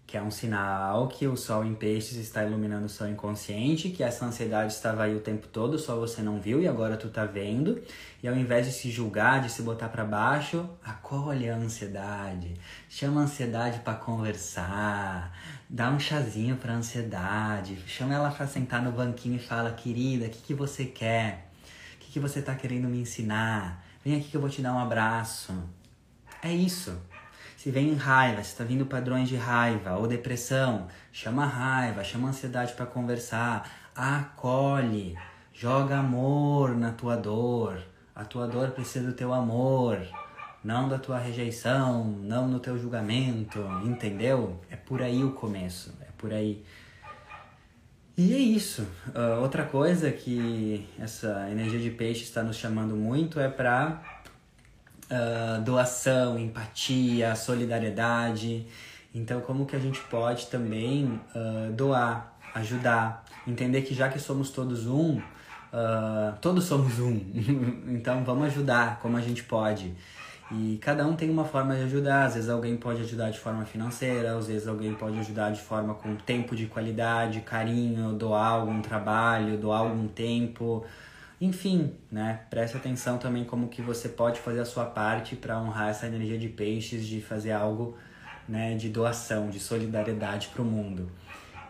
Que é um sinal que o sol em peixes está iluminando o seu inconsciente, que essa ansiedade estava aí o tempo todo, só você não viu e agora tu tá vendo. E ao invés de se julgar, de se botar para baixo, acolhe a ansiedade. Chama a ansiedade para conversar. Dá um chazinho para ansiedade. Chama ela para sentar no banquinho e fala: "Querida, o que que você quer? O que que você tá querendo me ensinar? Vem aqui que eu vou te dar um abraço." É isso. Se vem raiva, se está vindo padrões de raiva ou depressão, chama raiva, chama ansiedade para conversar, acolhe, joga amor na tua dor. A tua dor precisa do teu amor, não da tua rejeição, não no teu julgamento, entendeu? É por aí o começo, é por aí. E é isso. Uh, outra coisa que essa energia de peixe está nos chamando muito é para uh, doação, empatia, solidariedade. Então, como que a gente pode também uh, doar, ajudar, entender que já que somos todos um, uh, todos somos um. então, vamos ajudar como a gente pode. E cada um tem uma forma de ajudar. Às vezes alguém pode ajudar de forma financeira, às vezes alguém pode ajudar de forma com tempo de qualidade, carinho, doar algum trabalho, doar algum tempo. Enfim, né? Preste atenção também como que você pode fazer a sua parte para honrar essa energia de peixes, de fazer algo, né, de doação, de solidariedade para o mundo.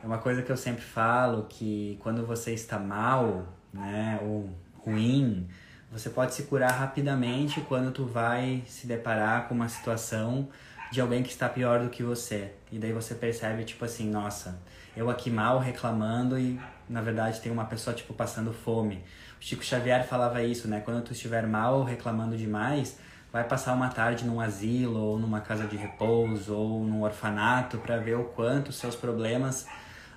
É uma coisa que eu sempre falo que quando você está mal, né, ou ruim, você pode se curar rapidamente quando tu vai se deparar com uma situação de alguém que está pior do que você. E daí você percebe tipo assim, nossa, eu aqui mal reclamando e na verdade tem uma pessoa tipo passando fome. Chico Xavier falava isso, né? Quando tu estiver mal reclamando demais, vai passar uma tarde num asilo ou numa casa de repouso ou num orfanato para ver o quanto seus problemas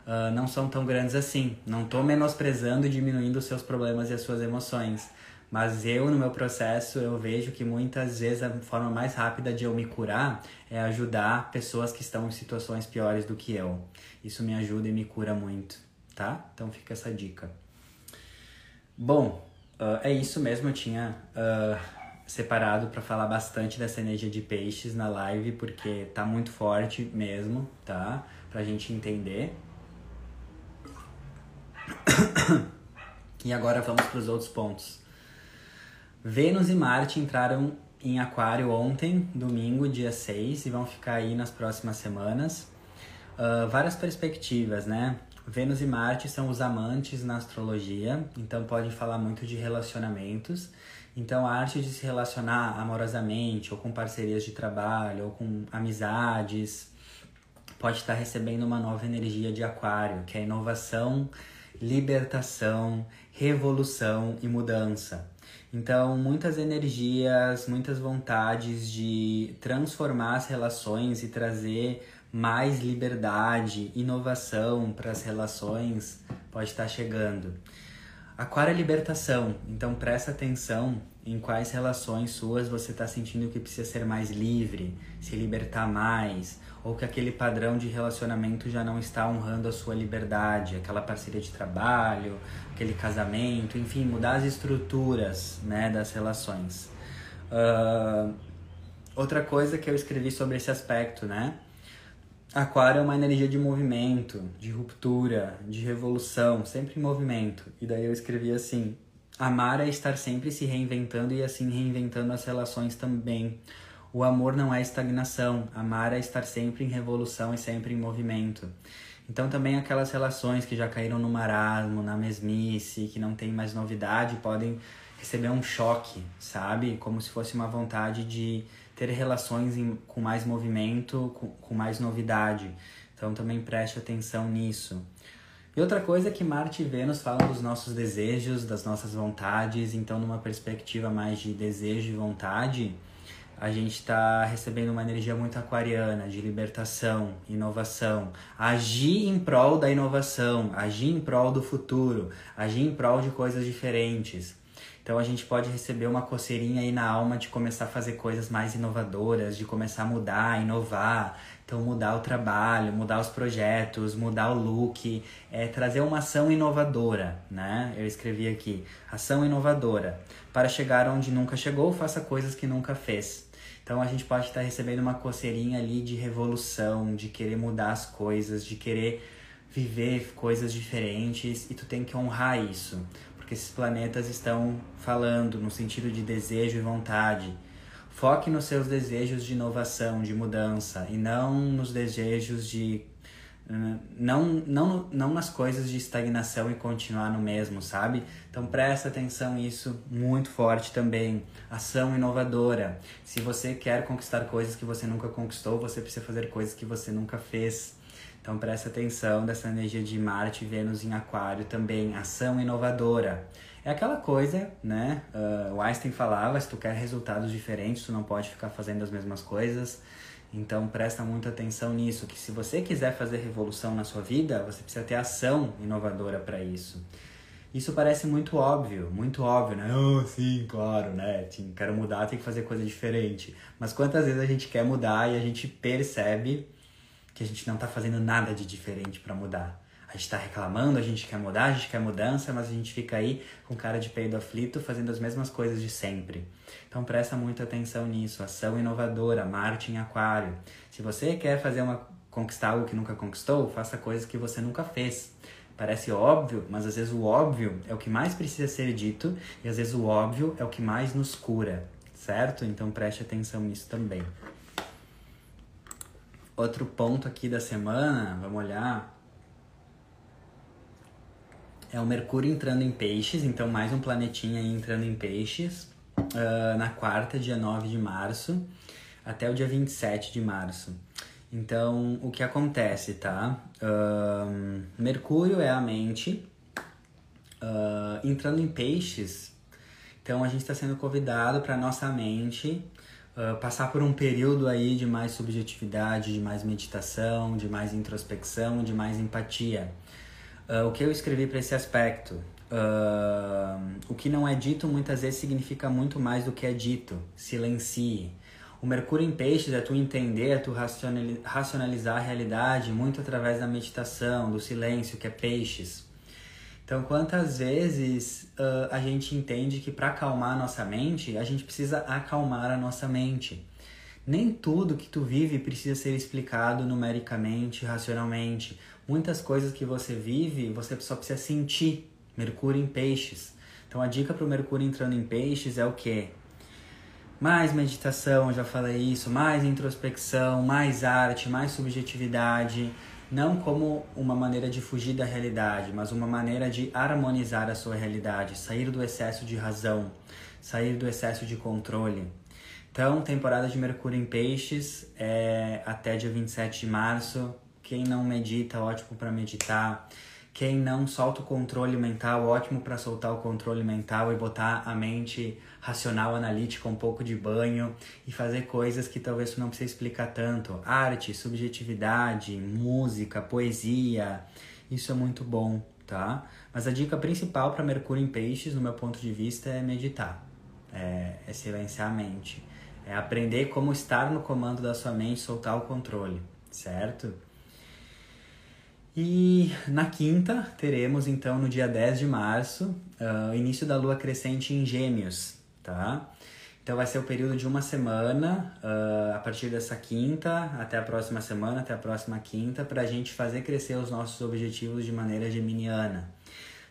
uh, não são tão grandes assim. Não estou menosprezando e diminuindo os seus problemas e as suas emoções. Mas eu, no meu processo, eu vejo que muitas vezes a forma mais rápida de eu me curar é ajudar pessoas que estão em situações piores do que eu. Isso me ajuda e me cura muito, tá? Então fica essa dica. Bom, uh, é isso mesmo. Eu tinha uh, separado para falar bastante dessa energia de peixes na live, porque tá muito forte mesmo, tá? Pra gente entender. E agora vamos para os outros pontos. Vênus e Marte entraram em Aquário ontem, domingo, dia 6, e vão ficar aí nas próximas semanas. Uh, várias perspectivas, né? Vênus e Marte são os amantes na astrologia, então podem falar muito de relacionamentos. Então a arte de se relacionar amorosamente, ou com parcerias de trabalho, ou com amizades, pode estar recebendo uma nova energia de Aquário, que é inovação, libertação, revolução e mudança. Então, muitas energias, muitas vontades de transformar as relações e trazer mais liberdade, inovação para as relações pode estar chegando. Aquário é libertação, então presta atenção em quais relações suas você está sentindo que precisa ser mais livre, se libertar mais, ou que aquele padrão de relacionamento já não está honrando a sua liberdade, aquela parceria de trabalho, aquele casamento, enfim, mudar as estruturas né, das relações. Uh, outra coisa que eu escrevi sobre esse aspecto, né? Aquário é uma energia de movimento, de ruptura, de revolução, sempre em movimento. E daí eu escrevi assim: amar é estar sempre se reinventando e assim reinventando as relações também. O amor não é estagnação, amar é estar sempre em revolução e sempre em movimento. Então também aquelas relações que já caíram no marasmo, na mesmice, que não tem mais novidade, podem receber um choque, sabe? Como se fosse uma vontade de ter relações em, com mais movimento, com, com mais novidade. Então também preste atenção nisso. E outra coisa é que Marte e Vênus falam dos nossos desejos, das nossas vontades, então numa perspectiva mais de desejo e vontade, a gente está recebendo uma energia muito aquariana de libertação, inovação, agir em prol da inovação, agir em prol do futuro, agir em prol de coisas diferentes. Então a gente pode receber uma coceirinha aí na alma de começar a fazer coisas mais inovadoras, de começar a mudar, inovar. Então mudar o trabalho, mudar os projetos, mudar o look, é trazer uma ação inovadora, né? Eu escrevi aqui, ação inovadora. Para chegar onde nunca chegou, faça coisas que nunca fez. Então a gente pode estar recebendo uma coceirinha ali de revolução, de querer mudar as coisas, de querer viver coisas diferentes e tu tem que honrar isso, porque esses planetas estão falando no sentido de desejo e vontade. Foque nos seus desejos de inovação, de mudança e não nos desejos de não, não, não nas coisas de estagnação e continuar no mesmo, sabe? Então presta atenção nisso muito forte também. Ação inovadora. Se você quer conquistar coisas que você nunca conquistou, você precisa fazer coisas que você nunca fez. Então presta atenção dessa energia de Marte e Vênus em Aquário também. Ação inovadora. É aquela coisa, né? Uh, o Einstein falava, se tu quer resultados diferentes, tu não pode ficar fazendo as mesmas coisas. Então presta muita atenção nisso, que se você quiser fazer revolução na sua vida, você precisa ter ação inovadora para isso. Isso parece muito óbvio, muito óbvio, né? Oh, sim, claro, né? Quero mudar, tem que fazer coisa diferente. Mas quantas vezes a gente quer mudar e a gente percebe que a gente não está fazendo nada de diferente para mudar? A gente está reclamando, a gente quer mudar, a gente quer mudança, mas a gente fica aí com cara de peido aflito fazendo as mesmas coisas de sempre. Então presta muita atenção nisso. Ação inovadora, Marte em Aquário. Se você quer fazer uma conquistar algo que nunca conquistou, faça coisas que você nunca fez. Parece óbvio, mas às vezes o óbvio é o que mais precisa ser dito e às vezes o óbvio é o que mais nos cura, certo? Então preste atenção nisso também. Outro ponto aqui da semana, vamos olhar, é o Mercúrio entrando em peixes, então mais um planetinha aí entrando em peixes, uh, na quarta, dia 9 de março, até o dia 27 de março. Então, o que acontece, tá? Uh, Mercúrio é a mente, uh, entrando em peixes, então a gente está sendo convidado para nossa mente Uh, passar por um período aí de mais subjetividade, de mais meditação, de mais introspecção, de mais empatia. Uh, o que eu escrevi para esse aspecto? Uh, o que não é dito muitas vezes significa muito mais do que é dito. Silencie. O Mercúrio em Peixes é tu entender, é tu racionalizar a realidade muito através da meditação, do silêncio, que é peixes. Então, quantas vezes uh, a gente entende que para acalmar a nossa mente, a gente precisa acalmar a nossa mente. Nem tudo que tu vive precisa ser explicado numericamente, racionalmente. Muitas coisas que você vive, você só precisa sentir. Mercúrio em peixes. Então a dica para o Mercúrio entrando em peixes é o quê? Mais meditação, já falei isso, mais introspecção, mais arte, mais subjetividade, não como uma maneira de fugir da realidade, mas uma maneira de harmonizar a sua realidade, sair do excesso de razão, sair do excesso de controle. Então, temporada de Mercúrio em Peixes é até dia 27 de março. Quem não medita, ótimo para meditar. Quem não solta o controle mental, ótimo para soltar o controle mental e botar a mente racional, analítica, um pouco de banho e fazer coisas que talvez não precise explicar tanto. Arte, subjetividade, música, poesia, isso é muito bom, tá? Mas a dica principal para Mercúrio em Peixes, no meu ponto de vista, é meditar, é, é silenciar a mente, é aprender como estar no comando da sua mente, soltar o controle, certo? E na quinta, teremos então no dia 10 de março, uh, o início da lua crescente em Gêmeos, tá? Então vai ser o período de uma semana, uh, a partir dessa quinta até a próxima semana, até a próxima quinta, para a gente fazer crescer os nossos objetivos de maneira geminiana.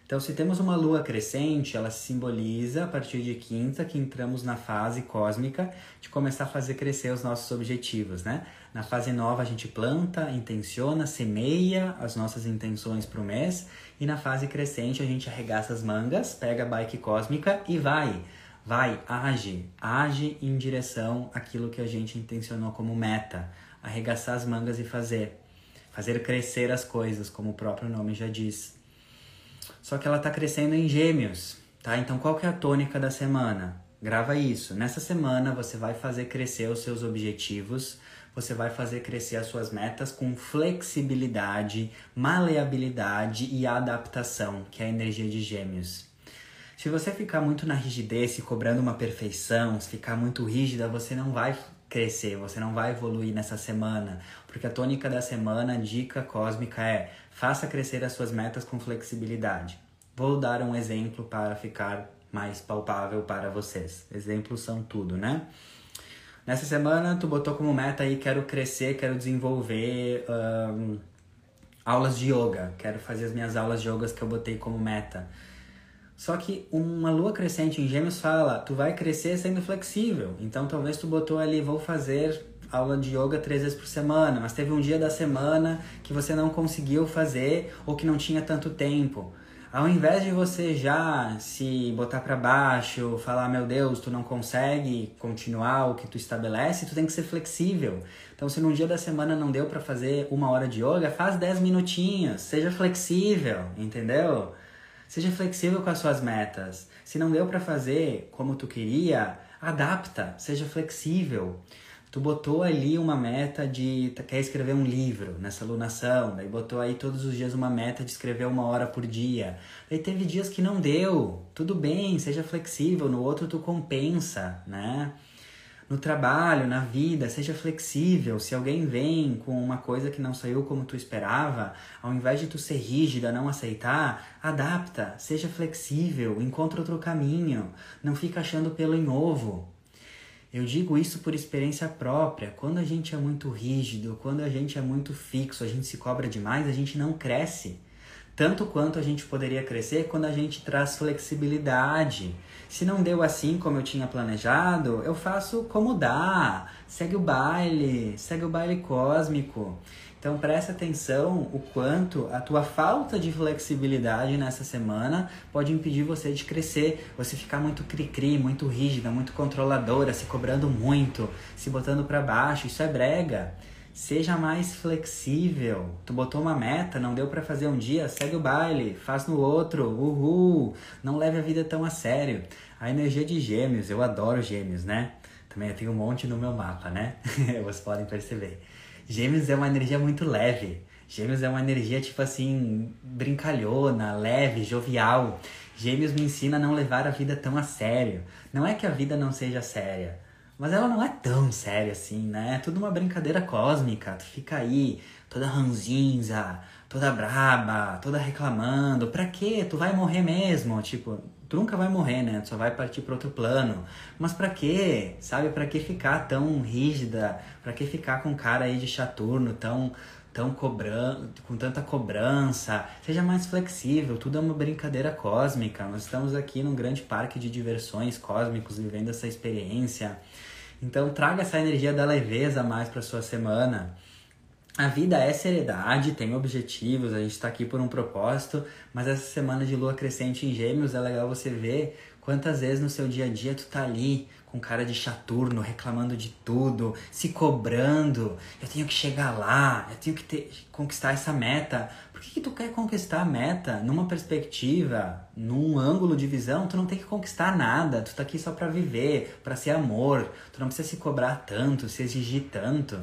Então, se temos uma lua crescente, ela simboliza a partir de quinta que entramos na fase cósmica de começar a fazer crescer os nossos objetivos, né? Na fase nova a gente planta, intenciona, semeia as nossas intenções para o mês e na fase crescente a gente arregaça as mangas, pega a bike cósmica e vai. Vai, age, age em direção àquilo que a gente intencionou como meta, arregaçar as mangas e fazer. Fazer crescer as coisas, como o próprio nome já diz. Só que ela está crescendo em gêmeos, tá? Então qual que é a tônica da semana? Grava isso. Nessa semana você vai fazer crescer os seus objetivos, você vai fazer crescer as suas metas com flexibilidade, maleabilidade e adaptação, que é a energia de gêmeos. Se você ficar muito na rigidez, cobrando uma perfeição, se ficar muito rígida, você não vai crescer, você não vai evoluir nessa semana, porque a tônica da semana, a dica cósmica é Faça crescer as suas metas com flexibilidade. Vou dar um exemplo para ficar mais palpável para vocês. Exemplos são tudo, né? Nessa semana, tu botou como meta aí, quero crescer, quero desenvolver um, aulas de yoga. Quero fazer as minhas aulas de yoga que eu botei como meta. Só que uma lua crescente em gêmeos fala, tu vai crescer sendo flexível. Então talvez tu botou ali, vou fazer aula de yoga três vezes por semana, mas teve um dia da semana que você não conseguiu fazer ou que não tinha tanto tempo. Ao invés de você já se botar para baixo, falar, meu Deus, tu não consegue continuar o que tu estabelece, tu tem que ser flexível. Então, se num dia da semana não deu para fazer uma hora de yoga, faz dez minutinhos, seja flexível, entendeu? Seja flexível com as suas metas. Se não deu para fazer como tu queria, adapta, seja flexível tu botou ali uma meta de quer escrever um livro nessa alunação, daí botou aí todos os dias uma meta de escrever uma hora por dia. Daí teve dias que não deu. Tudo bem, seja flexível, no outro tu compensa, né? No trabalho, na vida, seja flexível. Se alguém vem com uma coisa que não saiu como tu esperava, ao invés de tu ser rígida, não aceitar, adapta, seja flexível, encontra outro caminho. Não fica achando pelo em ovo, eu digo isso por experiência própria. Quando a gente é muito rígido, quando a gente é muito fixo, a gente se cobra demais, a gente não cresce. Tanto quanto a gente poderia crescer quando a gente traz flexibilidade. Se não deu assim como eu tinha planejado, eu faço como dá. Segue o baile, segue o baile cósmico. Então presta atenção o quanto a tua falta de flexibilidade nessa semana pode impedir você de crescer, você ficar muito cri-cri, muito rígida, muito controladora, se cobrando muito, se botando para baixo, isso é brega. Seja mais flexível. Tu botou uma meta, não deu para fazer um dia, segue o baile, faz no outro. Uhul. Não leve a vida tão a sério. A energia de Gêmeos, eu adoro Gêmeos, né? Também eu tenho um monte no meu mapa, né? Vocês podem perceber. Gêmeos é uma energia muito leve. Gêmeos é uma energia, tipo assim, brincalhona, leve, jovial. Gêmeos me ensina a não levar a vida tão a sério. Não é que a vida não seja séria, mas ela não é tão séria assim, né? É tudo uma brincadeira cósmica. Tu fica aí, toda ranzinza, toda braba, toda reclamando. Pra quê? Tu vai morrer mesmo. Tipo, tu nunca vai morrer, né? Tu só vai partir para outro plano. Mas para quê? Sabe? Para que ficar tão rígida? Para que ficar com cara aí de chaturno, tão tão cobrando, com tanta cobrança? Seja mais flexível, tudo é uma brincadeira cósmica. Nós estamos aqui num grande parque de diversões cósmicos, vivendo essa experiência. Então traga essa energia da leveza mais para sua semana. A vida é seriedade, tem objetivos, a gente está aqui por um propósito, mas essa semana de lua crescente em gêmeos é legal você ver quantas vezes no seu dia a dia tu tá ali com cara de chaturno, reclamando de tudo, se cobrando. Eu tenho que chegar lá, eu tenho que ter, conquistar essa meta. Por que, que tu quer conquistar a meta numa perspectiva, num ângulo de visão? Tu não tem que conquistar nada, tu tá aqui só para viver, para ser amor. Tu não precisa se cobrar tanto, se exigir tanto.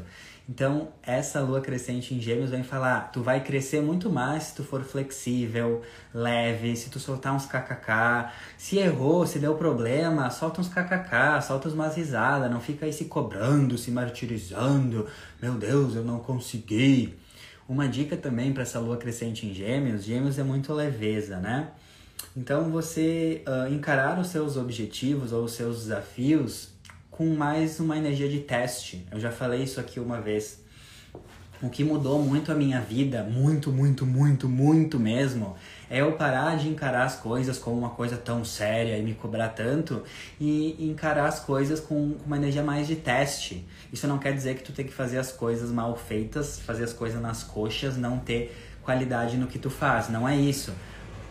Então, essa lua crescente em Gêmeos vem falar: tu vai crescer muito mais se tu for flexível, leve, se tu soltar uns kkk. Se errou, se deu problema, solta uns kkk, solta umas risadas, não fica aí se cobrando, se martirizando. Meu Deus, eu não consegui. Uma dica também para essa lua crescente em Gêmeos: Gêmeos é muito leveza, né? Então, você uh, encarar os seus objetivos ou os seus desafios com mais uma energia de teste. Eu já falei isso aqui uma vez. O que mudou muito a minha vida, muito, muito, muito, muito mesmo, é eu parar de encarar as coisas como uma coisa tão séria e me cobrar tanto e encarar as coisas com uma energia mais de teste. Isso não quer dizer que tu tem que fazer as coisas mal feitas, fazer as coisas nas coxas, não ter qualidade no que tu faz. Não é isso.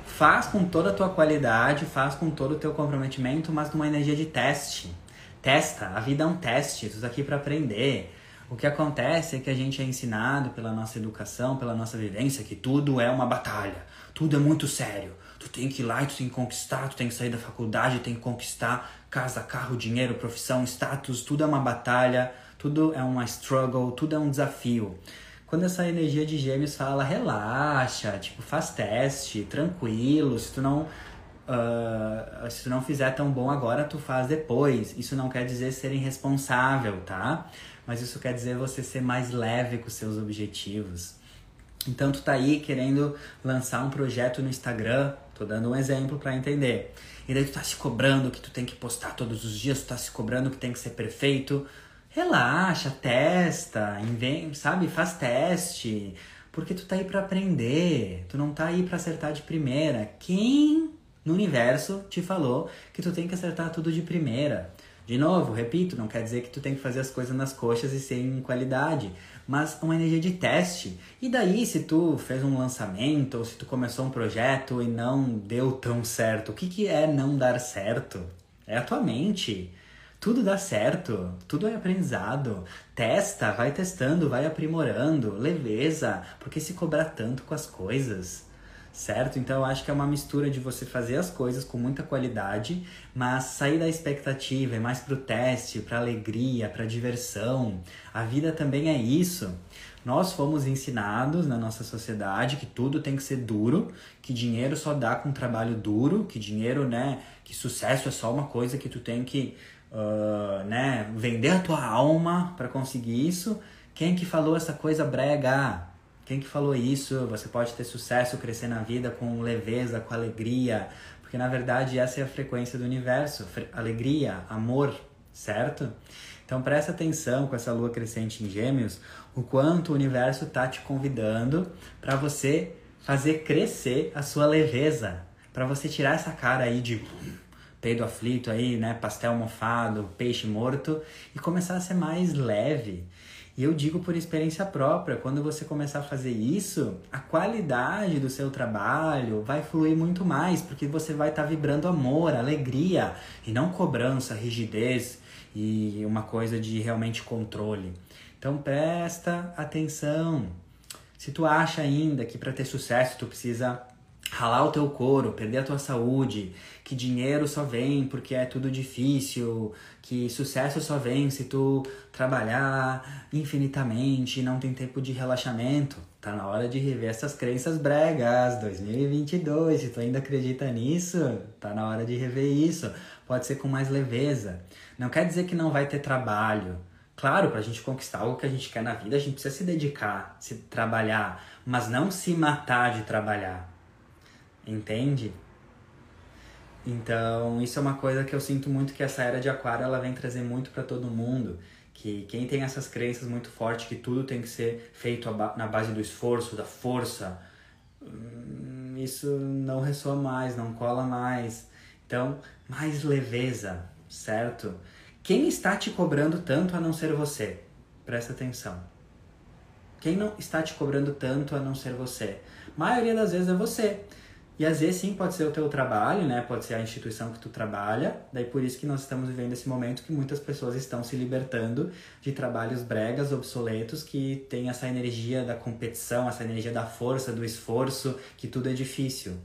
Faz com toda a tua qualidade, faz com todo o teu comprometimento, mas numa energia de teste Testa, a vida é um teste, tu tá aqui para aprender. O que acontece é que a gente é ensinado pela nossa educação, pela nossa vivência, que tudo é uma batalha, tudo é muito sério. Tu tem que ir lá e tu tem que conquistar, tu tem que sair da faculdade, tem que conquistar casa, carro, dinheiro, profissão, status, tudo é uma batalha, tudo é uma struggle, tudo é um desafio. Quando essa energia de gêmeos fala, relaxa, tipo, faz teste, tranquilo, se tu não Uh, se tu não fizer tão bom agora, tu faz depois. Isso não quer dizer ser irresponsável, tá? Mas isso quer dizer você ser mais leve com seus objetivos. Então tu tá aí querendo lançar um projeto no Instagram, tô dando um exemplo para entender. E daí tu tá se cobrando que tu tem que postar todos os dias, tu tá se cobrando que tem que ser perfeito. Relaxa, testa, inventa, sabe? Faz teste. Porque tu tá aí para aprender, tu não tá aí para acertar de primeira. Quem no universo te falou que tu tem que acertar tudo de primeira. De novo, repito, não quer dizer que tu tem que fazer as coisas nas coxas e sem qualidade, mas uma energia de teste. E daí, se tu fez um lançamento ou se tu começou um projeto e não deu tão certo, o que, que é não dar certo? É a tua mente. Tudo dá certo, tudo é aprendizado. Testa, vai testando, vai aprimorando, leveza, porque se cobrar tanto com as coisas certo? Então eu acho que é uma mistura de você fazer as coisas com muita qualidade, mas sair da expectativa, é mais pro teste, pra alegria, pra diversão. A vida também é isso. Nós fomos ensinados na nossa sociedade que tudo tem que ser duro, que dinheiro só dá com trabalho duro, que dinheiro, né, que sucesso é só uma coisa que tu tem que, uh, né, vender a tua alma para conseguir isso. Quem que falou essa coisa brega? Quem que falou isso? Você pode ter sucesso, crescer na vida com leveza, com alegria, porque na verdade essa é a frequência do universo, alegria, amor, certo? Então presta atenção com essa lua crescente em Gêmeos, o quanto o universo tá te convidando para você fazer crescer a sua leveza, para você tirar essa cara aí de peido aflito aí, né, pastel mofado, peixe morto e começar a ser mais leve. E eu digo por experiência própria, quando você começar a fazer isso, a qualidade do seu trabalho vai fluir muito mais, porque você vai estar tá vibrando amor, alegria, e não cobrança, rigidez e uma coisa de realmente controle. Então presta atenção. Se tu acha ainda que para ter sucesso tu precisa ralar o teu couro, perder a tua saúde, que dinheiro só vem porque é tudo difícil, que sucesso só vem se tu trabalhar infinitamente, não tem tempo de relaxamento. Tá na hora de rever essas crenças bregas. 2022, se tu ainda acredita nisso, tá na hora de rever isso. Pode ser com mais leveza. Não quer dizer que não vai ter trabalho. Claro, para a gente conquistar algo que a gente quer na vida, a gente precisa se dedicar, se trabalhar, mas não se matar de trabalhar entende? Então, isso é uma coisa que eu sinto muito que essa era de aquário ela vem trazer muito para todo mundo, que quem tem essas crenças muito fortes que tudo tem que ser feito na base do esforço, da força, hum, isso não ressoa mais, não cola mais. Então, mais leveza, certo? Quem está te cobrando tanto a não ser você? Presta atenção. Quem não está te cobrando tanto a não ser você? A maioria das vezes é você. E às vezes sim pode ser o teu trabalho, né? Pode ser a instituição que tu trabalha. Daí por isso que nós estamos vivendo esse momento que muitas pessoas estão se libertando de trabalhos bregas, obsoletos, que tem essa energia da competição, essa energia da força, do esforço, que tudo é difícil.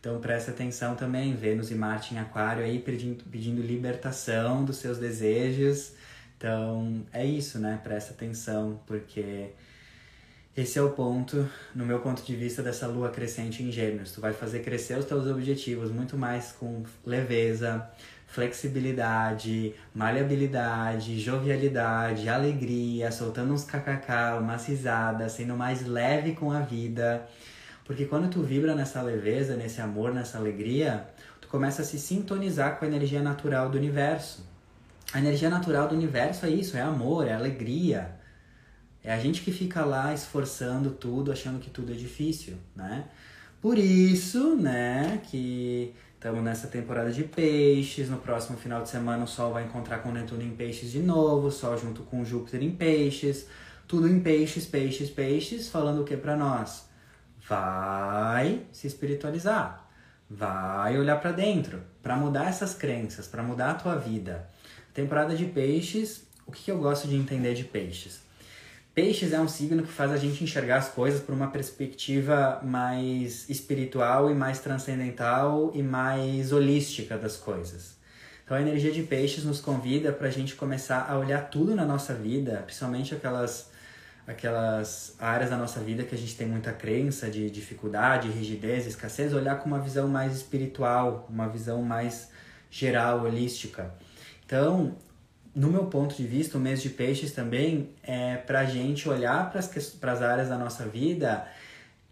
Então presta atenção também, Vênus e Marte em Aquário aí pedindo, pedindo libertação dos seus desejos, Então, é isso, né? Presta atenção, porque esse é o ponto, no meu ponto de vista, dessa lua crescente em Gêmeos. Tu vai fazer crescer os teus objetivos muito mais com leveza, flexibilidade, maleabilidade, jovialidade, alegria, soltando uns kkk, umas risadas, sendo mais leve com a vida. Porque quando tu vibra nessa leveza, nesse amor, nessa alegria, tu começa a se sintonizar com a energia natural do universo. A energia natural do universo é isso, é amor, é alegria. É a gente que fica lá esforçando tudo, achando que tudo é difícil, né? Por isso, né, que estamos nessa temporada de peixes. No próximo final de semana o Sol vai encontrar com Netuno em peixes de novo, Sol junto com Júpiter em peixes. Tudo em peixes, peixes, peixes, falando o que para nós? Vai se espiritualizar. Vai olhar para dentro, para mudar essas crenças, para mudar a tua vida. Temporada de peixes, o que, que eu gosto de entender de peixes? Peixes é um signo que faz a gente enxergar as coisas por uma perspectiva mais espiritual e mais transcendental e mais holística das coisas. Então a energia de peixes nos convida para a gente começar a olhar tudo na nossa vida, principalmente aquelas, aquelas áreas da nossa vida que a gente tem muita crença de dificuldade, rigidez, escassez, olhar com uma visão mais espiritual, uma visão mais geral, holística. Então, no meu ponto de vista, o mês de peixes também é para a gente olhar para as áreas da nossa vida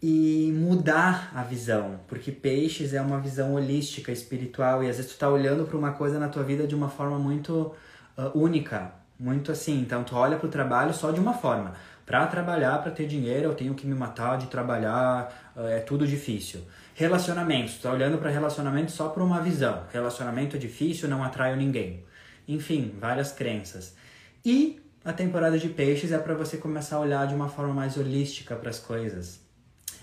e mudar a visão, porque peixes é uma visão holística, espiritual, e às vezes tu tá olhando para uma coisa na tua vida de uma forma muito uh, única, muito assim. Então tu olha para o trabalho só de uma forma. Para trabalhar, para ter dinheiro, eu tenho que me matar de trabalhar, uh, é tudo difícil. Relacionamentos, tu tá olhando para relacionamento só por uma visão. Relacionamento é difícil, não atraio ninguém enfim, várias crenças. E a temporada de peixes é para você começar a olhar de uma forma mais holística para as coisas.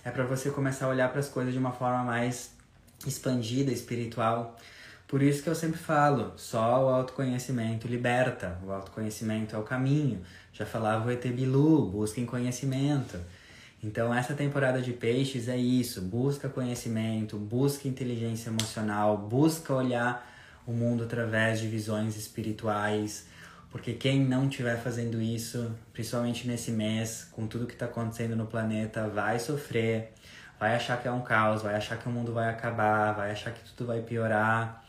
É para você começar a olhar para as coisas de uma forma mais expandida, espiritual. Por isso que eu sempre falo, só o autoconhecimento liberta. O autoconhecimento é o caminho. Já falava o ET Bilu, busquem conhecimento. Então essa temporada de peixes é isso, busca conhecimento, busca inteligência emocional, busca olhar o mundo através de visões espirituais, porque quem não estiver fazendo isso, principalmente nesse mês, com tudo que está acontecendo no planeta, vai sofrer, vai achar que é um caos, vai achar que o mundo vai acabar, vai achar que tudo vai piorar.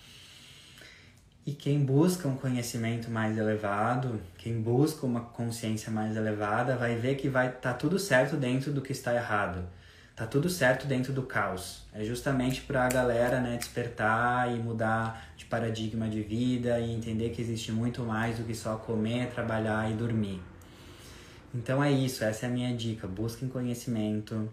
E quem busca um conhecimento mais elevado, quem busca uma consciência mais elevada, vai ver que vai tá tudo certo dentro do que está errado tá tudo certo dentro do caos. É justamente para a galera né, despertar e mudar de paradigma de vida e entender que existe muito mais do que só comer, trabalhar e dormir. Então é isso, essa é a minha dica. Busquem conhecimento.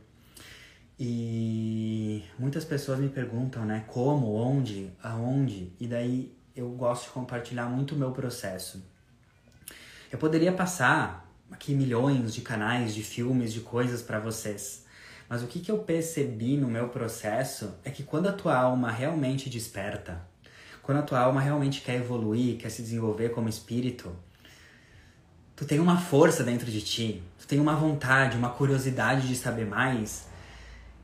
E muitas pessoas me perguntam, né, como, onde, aonde, e daí eu gosto de compartilhar muito o meu processo. Eu poderia passar aqui milhões de canais, de filmes, de coisas para vocês mas o que, que eu percebi no meu processo é que quando a tua alma realmente desperta, quando a tua alma realmente quer evoluir, quer se desenvolver como espírito, tu tem uma força dentro de ti, tu tem uma vontade, uma curiosidade de saber mais,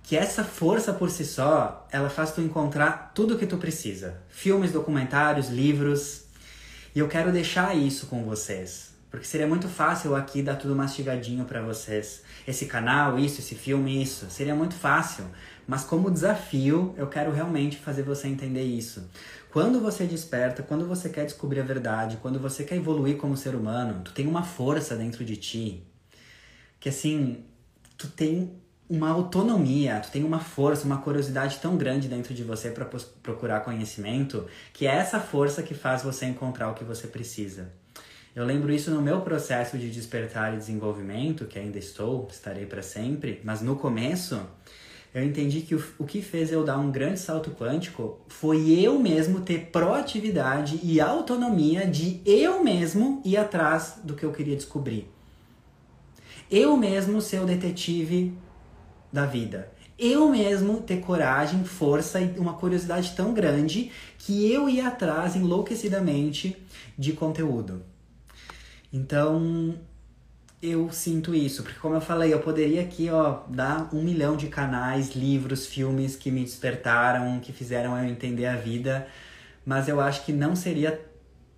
que essa força por si só, ela faz tu encontrar tudo o que tu precisa. Filmes, documentários, livros. E eu quero deixar isso com vocês. Porque seria muito fácil aqui dar tudo mastigadinho para vocês. Esse canal, isso, esse filme, isso. Seria muito fácil. Mas como desafio, eu quero realmente fazer você entender isso. Quando você desperta, quando você quer descobrir a verdade, quando você quer evoluir como ser humano, tu tem uma força dentro de ti que assim, tu tem uma autonomia, tu tem uma força, uma curiosidade tão grande dentro de você para procurar conhecimento, que é essa força que faz você encontrar o que você precisa. Eu lembro isso no meu processo de despertar e desenvolvimento, que ainda estou, estarei para sempre, mas no começo eu entendi que o, o que fez eu dar um grande salto quântico foi eu mesmo ter proatividade e autonomia de eu mesmo ir atrás do que eu queria descobrir. Eu mesmo ser o detetive da vida. Eu mesmo ter coragem, força e uma curiosidade tão grande que eu ia atrás enlouquecidamente de conteúdo. Então, eu sinto isso, porque como eu falei, eu poderia aqui, ó, dar um milhão de canais, livros, filmes que me despertaram, que fizeram eu entender a vida, mas eu acho que não seria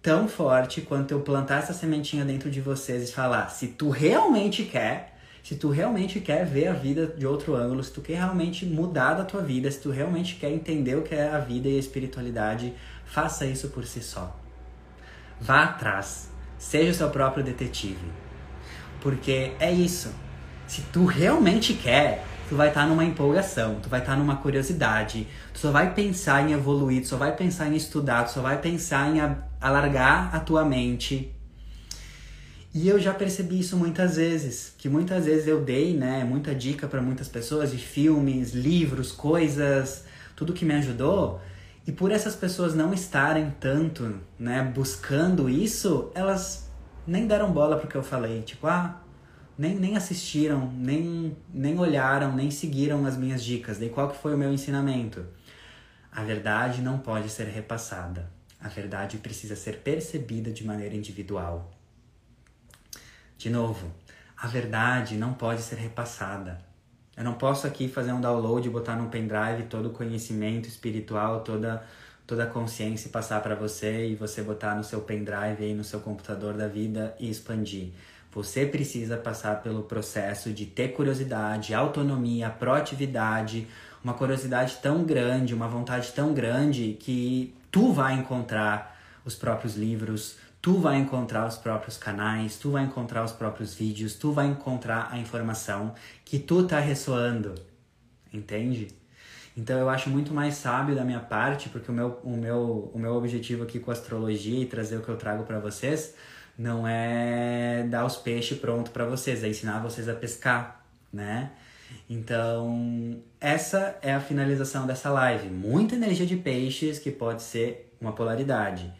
tão forte quanto eu plantar essa sementinha dentro de vocês e falar: se tu realmente quer, se tu realmente quer ver a vida de outro ângulo, se tu quer realmente mudar da tua vida, se tu realmente quer entender o que é a vida e a espiritualidade, faça isso por si só. Vá atrás, seja o seu próprio detetive. Porque é isso. Se tu realmente quer, tu vai estar tá numa empolgação, tu vai estar tá numa curiosidade, tu só vai pensar em evoluir, tu só vai pensar em estudar, tu só vai pensar em alargar a tua mente. E eu já percebi isso muitas vezes, que muitas vezes eu dei, né, muita dica para muitas pessoas de filmes, livros, coisas, tudo que me ajudou. E por essas pessoas não estarem tanto, né, buscando isso, elas nem deram bola pro que eu falei, tipo, ah, nem, nem assistiram, nem, nem olharam, nem seguiram as minhas dicas. Daí qual que foi o meu ensinamento? A verdade não pode ser repassada. A verdade precisa ser percebida de maneira individual. De novo, a verdade não pode ser repassada. Eu não posso aqui fazer um download botar num pendrive todo o conhecimento espiritual, toda toda a consciência e passar para você e você botar no seu pendrive aí no seu computador da vida e expandir. Você precisa passar pelo processo de ter curiosidade, autonomia, proatividade, uma curiosidade tão grande, uma vontade tão grande que tu vai encontrar os próprios livros, tu vai encontrar os próprios canais, tu vai encontrar os próprios vídeos, tu vai encontrar a informação que tu tá ressoando. Entende? Então eu acho muito mais sábio da minha parte, porque o meu, o meu, o meu objetivo aqui com a astrologia e trazer o que eu trago para vocês não é dar os peixes pronto para vocês, é ensinar vocês a pescar, né? Então, essa é a finalização dessa live. Muita energia de peixes que pode ser uma polaridade.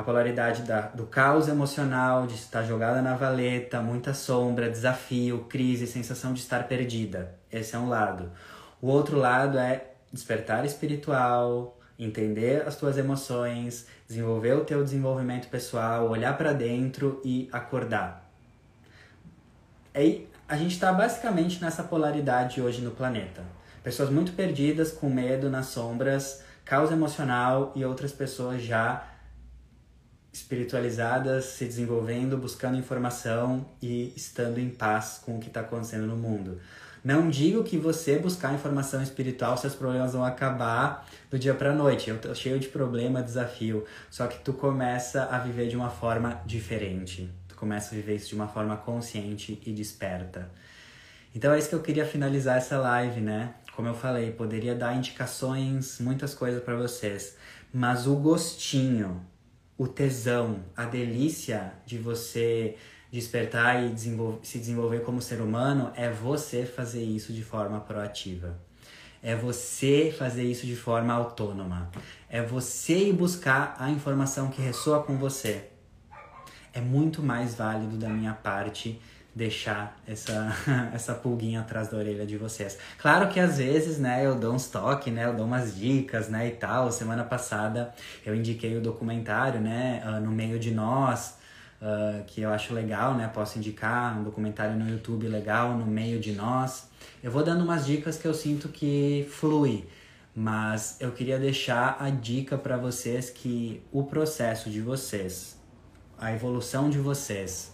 A polaridade da, do caos emocional, de estar jogada na valeta, muita sombra, desafio, crise, sensação de estar perdida. Esse é um lado. O outro lado é despertar espiritual, entender as tuas emoções, desenvolver o teu desenvolvimento pessoal, olhar para dentro e acordar. Aí a gente está basicamente nessa polaridade hoje no planeta. Pessoas muito perdidas, com medo, nas sombras, caos emocional e outras pessoas já espiritualizadas, se desenvolvendo, buscando informação e estando em paz com o que está acontecendo no mundo. Não digo que você buscar informação espiritual, seus problemas vão acabar do dia para noite. Eu tô cheio de problema, desafio. Só que tu começa a viver de uma forma diferente. Tu começa a viver isso de uma forma consciente e desperta. Então é isso que eu queria finalizar essa live, né? Como eu falei, poderia dar indicações, muitas coisas para vocês, mas o gostinho, o tesão, a delícia de você despertar e desenvolver, se desenvolver como ser humano é você fazer isso de forma proativa. É você fazer isso de forma autônoma. É você ir buscar a informação que ressoa com você. É muito mais válido da minha parte deixar essa, essa pulguinha atrás da orelha de vocês. Claro que às vezes, né, eu dou uns toques, né, eu dou umas dicas, né, e tal. Semana passada eu indiquei o documentário, né, uh, No Meio de Nós, uh, que eu acho legal, né? Posso indicar um documentário no YouTube legal, no meio de nós. Eu vou dando umas dicas que eu sinto que flui, mas eu queria deixar a dica para vocês que o processo de vocês, a evolução de vocês,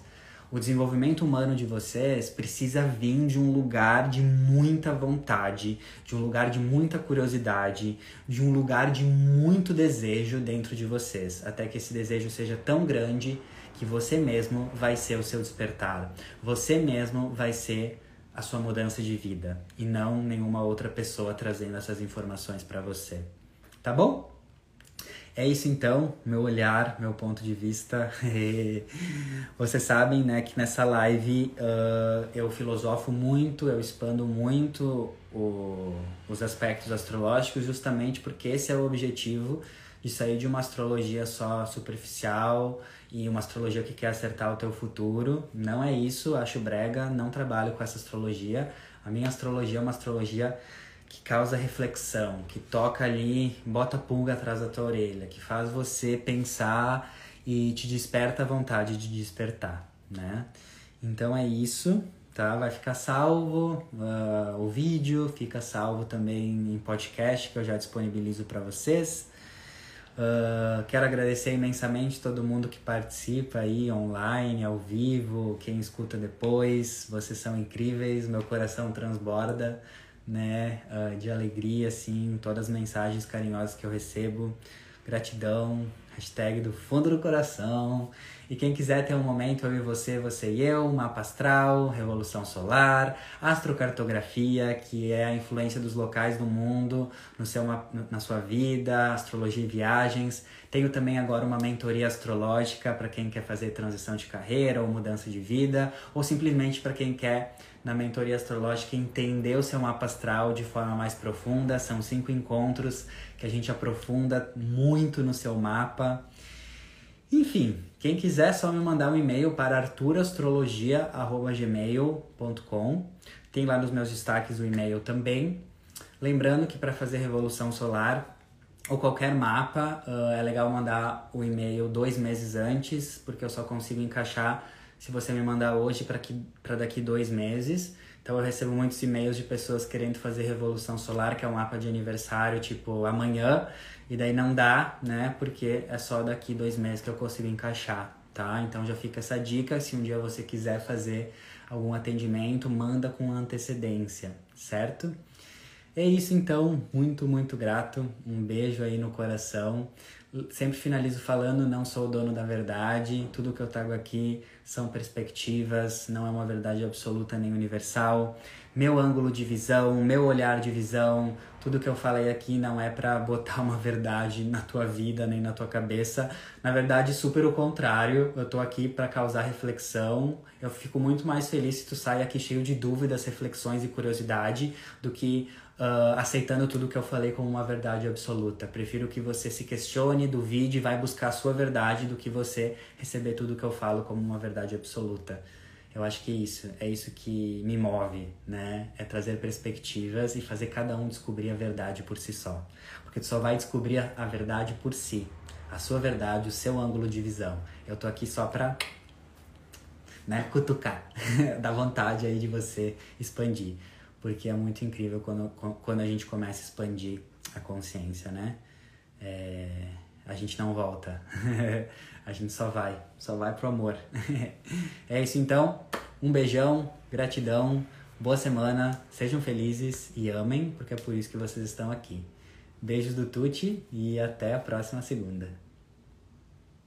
o desenvolvimento humano de vocês precisa vir de um lugar de muita vontade, de um lugar de muita curiosidade, de um lugar de muito desejo dentro de vocês, até que esse desejo seja tão grande que você mesmo vai ser o seu despertar. Você mesmo vai ser a sua mudança de vida e não nenhuma outra pessoa trazendo essas informações para você. Tá bom? É isso então, meu olhar, meu ponto de vista. Vocês sabem, né, que nessa live uh, eu filosofo muito, eu expando muito o, os aspectos astrológicos, justamente porque esse é o objetivo de sair de uma astrologia só superficial e uma astrologia que quer acertar o teu futuro. Não é isso, acho brega, não trabalho com essa astrologia. A minha astrologia é uma astrologia que causa reflexão, que toca ali, bota pulga atrás da tua orelha, que faz você pensar e te desperta a vontade de despertar, né? Então é isso, tá? Vai ficar salvo uh, o vídeo, fica salvo também em podcast que eu já disponibilizo para vocês. Uh, quero agradecer imensamente todo mundo que participa aí online, ao vivo, quem escuta depois. Vocês são incríveis, meu coração transborda, né, uh, de alegria, assim, todas as mensagens carinhosas que eu recebo. Gratidão, hashtag do fundo do coração. E quem quiser ter um momento, eu e você, você e eu, mapa astral, revolução solar, astrocartografia, que é a influência dos locais do mundo no seu, na sua vida, astrologia e viagens. Tenho também agora uma mentoria astrológica para quem quer fazer transição de carreira ou mudança de vida, ou simplesmente para quem quer na mentoria astrológica entender o seu mapa astral de forma mais profunda. São cinco encontros que a gente aprofunda muito no seu mapa. Enfim, quem quiser, é só me mandar um e-mail para arturastrologia.gmail.com. Tem lá nos meus destaques o e-mail também. Lembrando que para fazer Revolução Solar ou qualquer mapa, é legal mandar o e-mail dois meses antes, porque eu só consigo encaixar se você me mandar hoje para daqui dois meses. Então eu recebo muitos e-mails de pessoas querendo fazer Revolução Solar, que é um mapa de aniversário, tipo amanhã. E daí não dá, né? Porque é só daqui dois meses que eu consigo encaixar, tá? Então já fica essa dica. Se um dia você quiser fazer algum atendimento, manda com antecedência, certo? É isso então, muito, muito grato. Um beijo aí no coração. Sempre finalizo falando, não sou o dono da verdade. Tudo que eu trago aqui são perspectivas, não é uma verdade absoluta nem universal. Meu ângulo de visão, meu olhar de visão, tudo que eu falei aqui não é para botar uma verdade na tua vida nem na tua cabeça. Na verdade, super o contrário. Eu tô aqui para causar reflexão. Eu fico muito mais feliz se tu sai aqui cheio de dúvidas, reflexões e curiosidade do que uh, aceitando tudo que eu falei como uma verdade absoluta. Prefiro que você se questione, duvide, vai buscar a sua verdade do que você receber tudo que eu falo como uma verdade absoluta. Eu acho que é isso, é isso que me move, né? É trazer perspectivas e fazer cada um descobrir a verdade por si só. Porque tu só vai descobrir a verdade por si, a sua verdade, o seu ângulo de visão. Eu tô aqui só pra né, cutucar, dar vontade aí de você expandir, porque é muito incrível quando, quando a gente começa a expandir a consciência, né? É, a gente não volta. a gente só vai, só vai pro amor. é isso então. Um beijão, gratidão, boa semana, sejam felizes e amem, porque é por isso que vocês estão aqui. Beijos do Tuti e até a próxima segunda.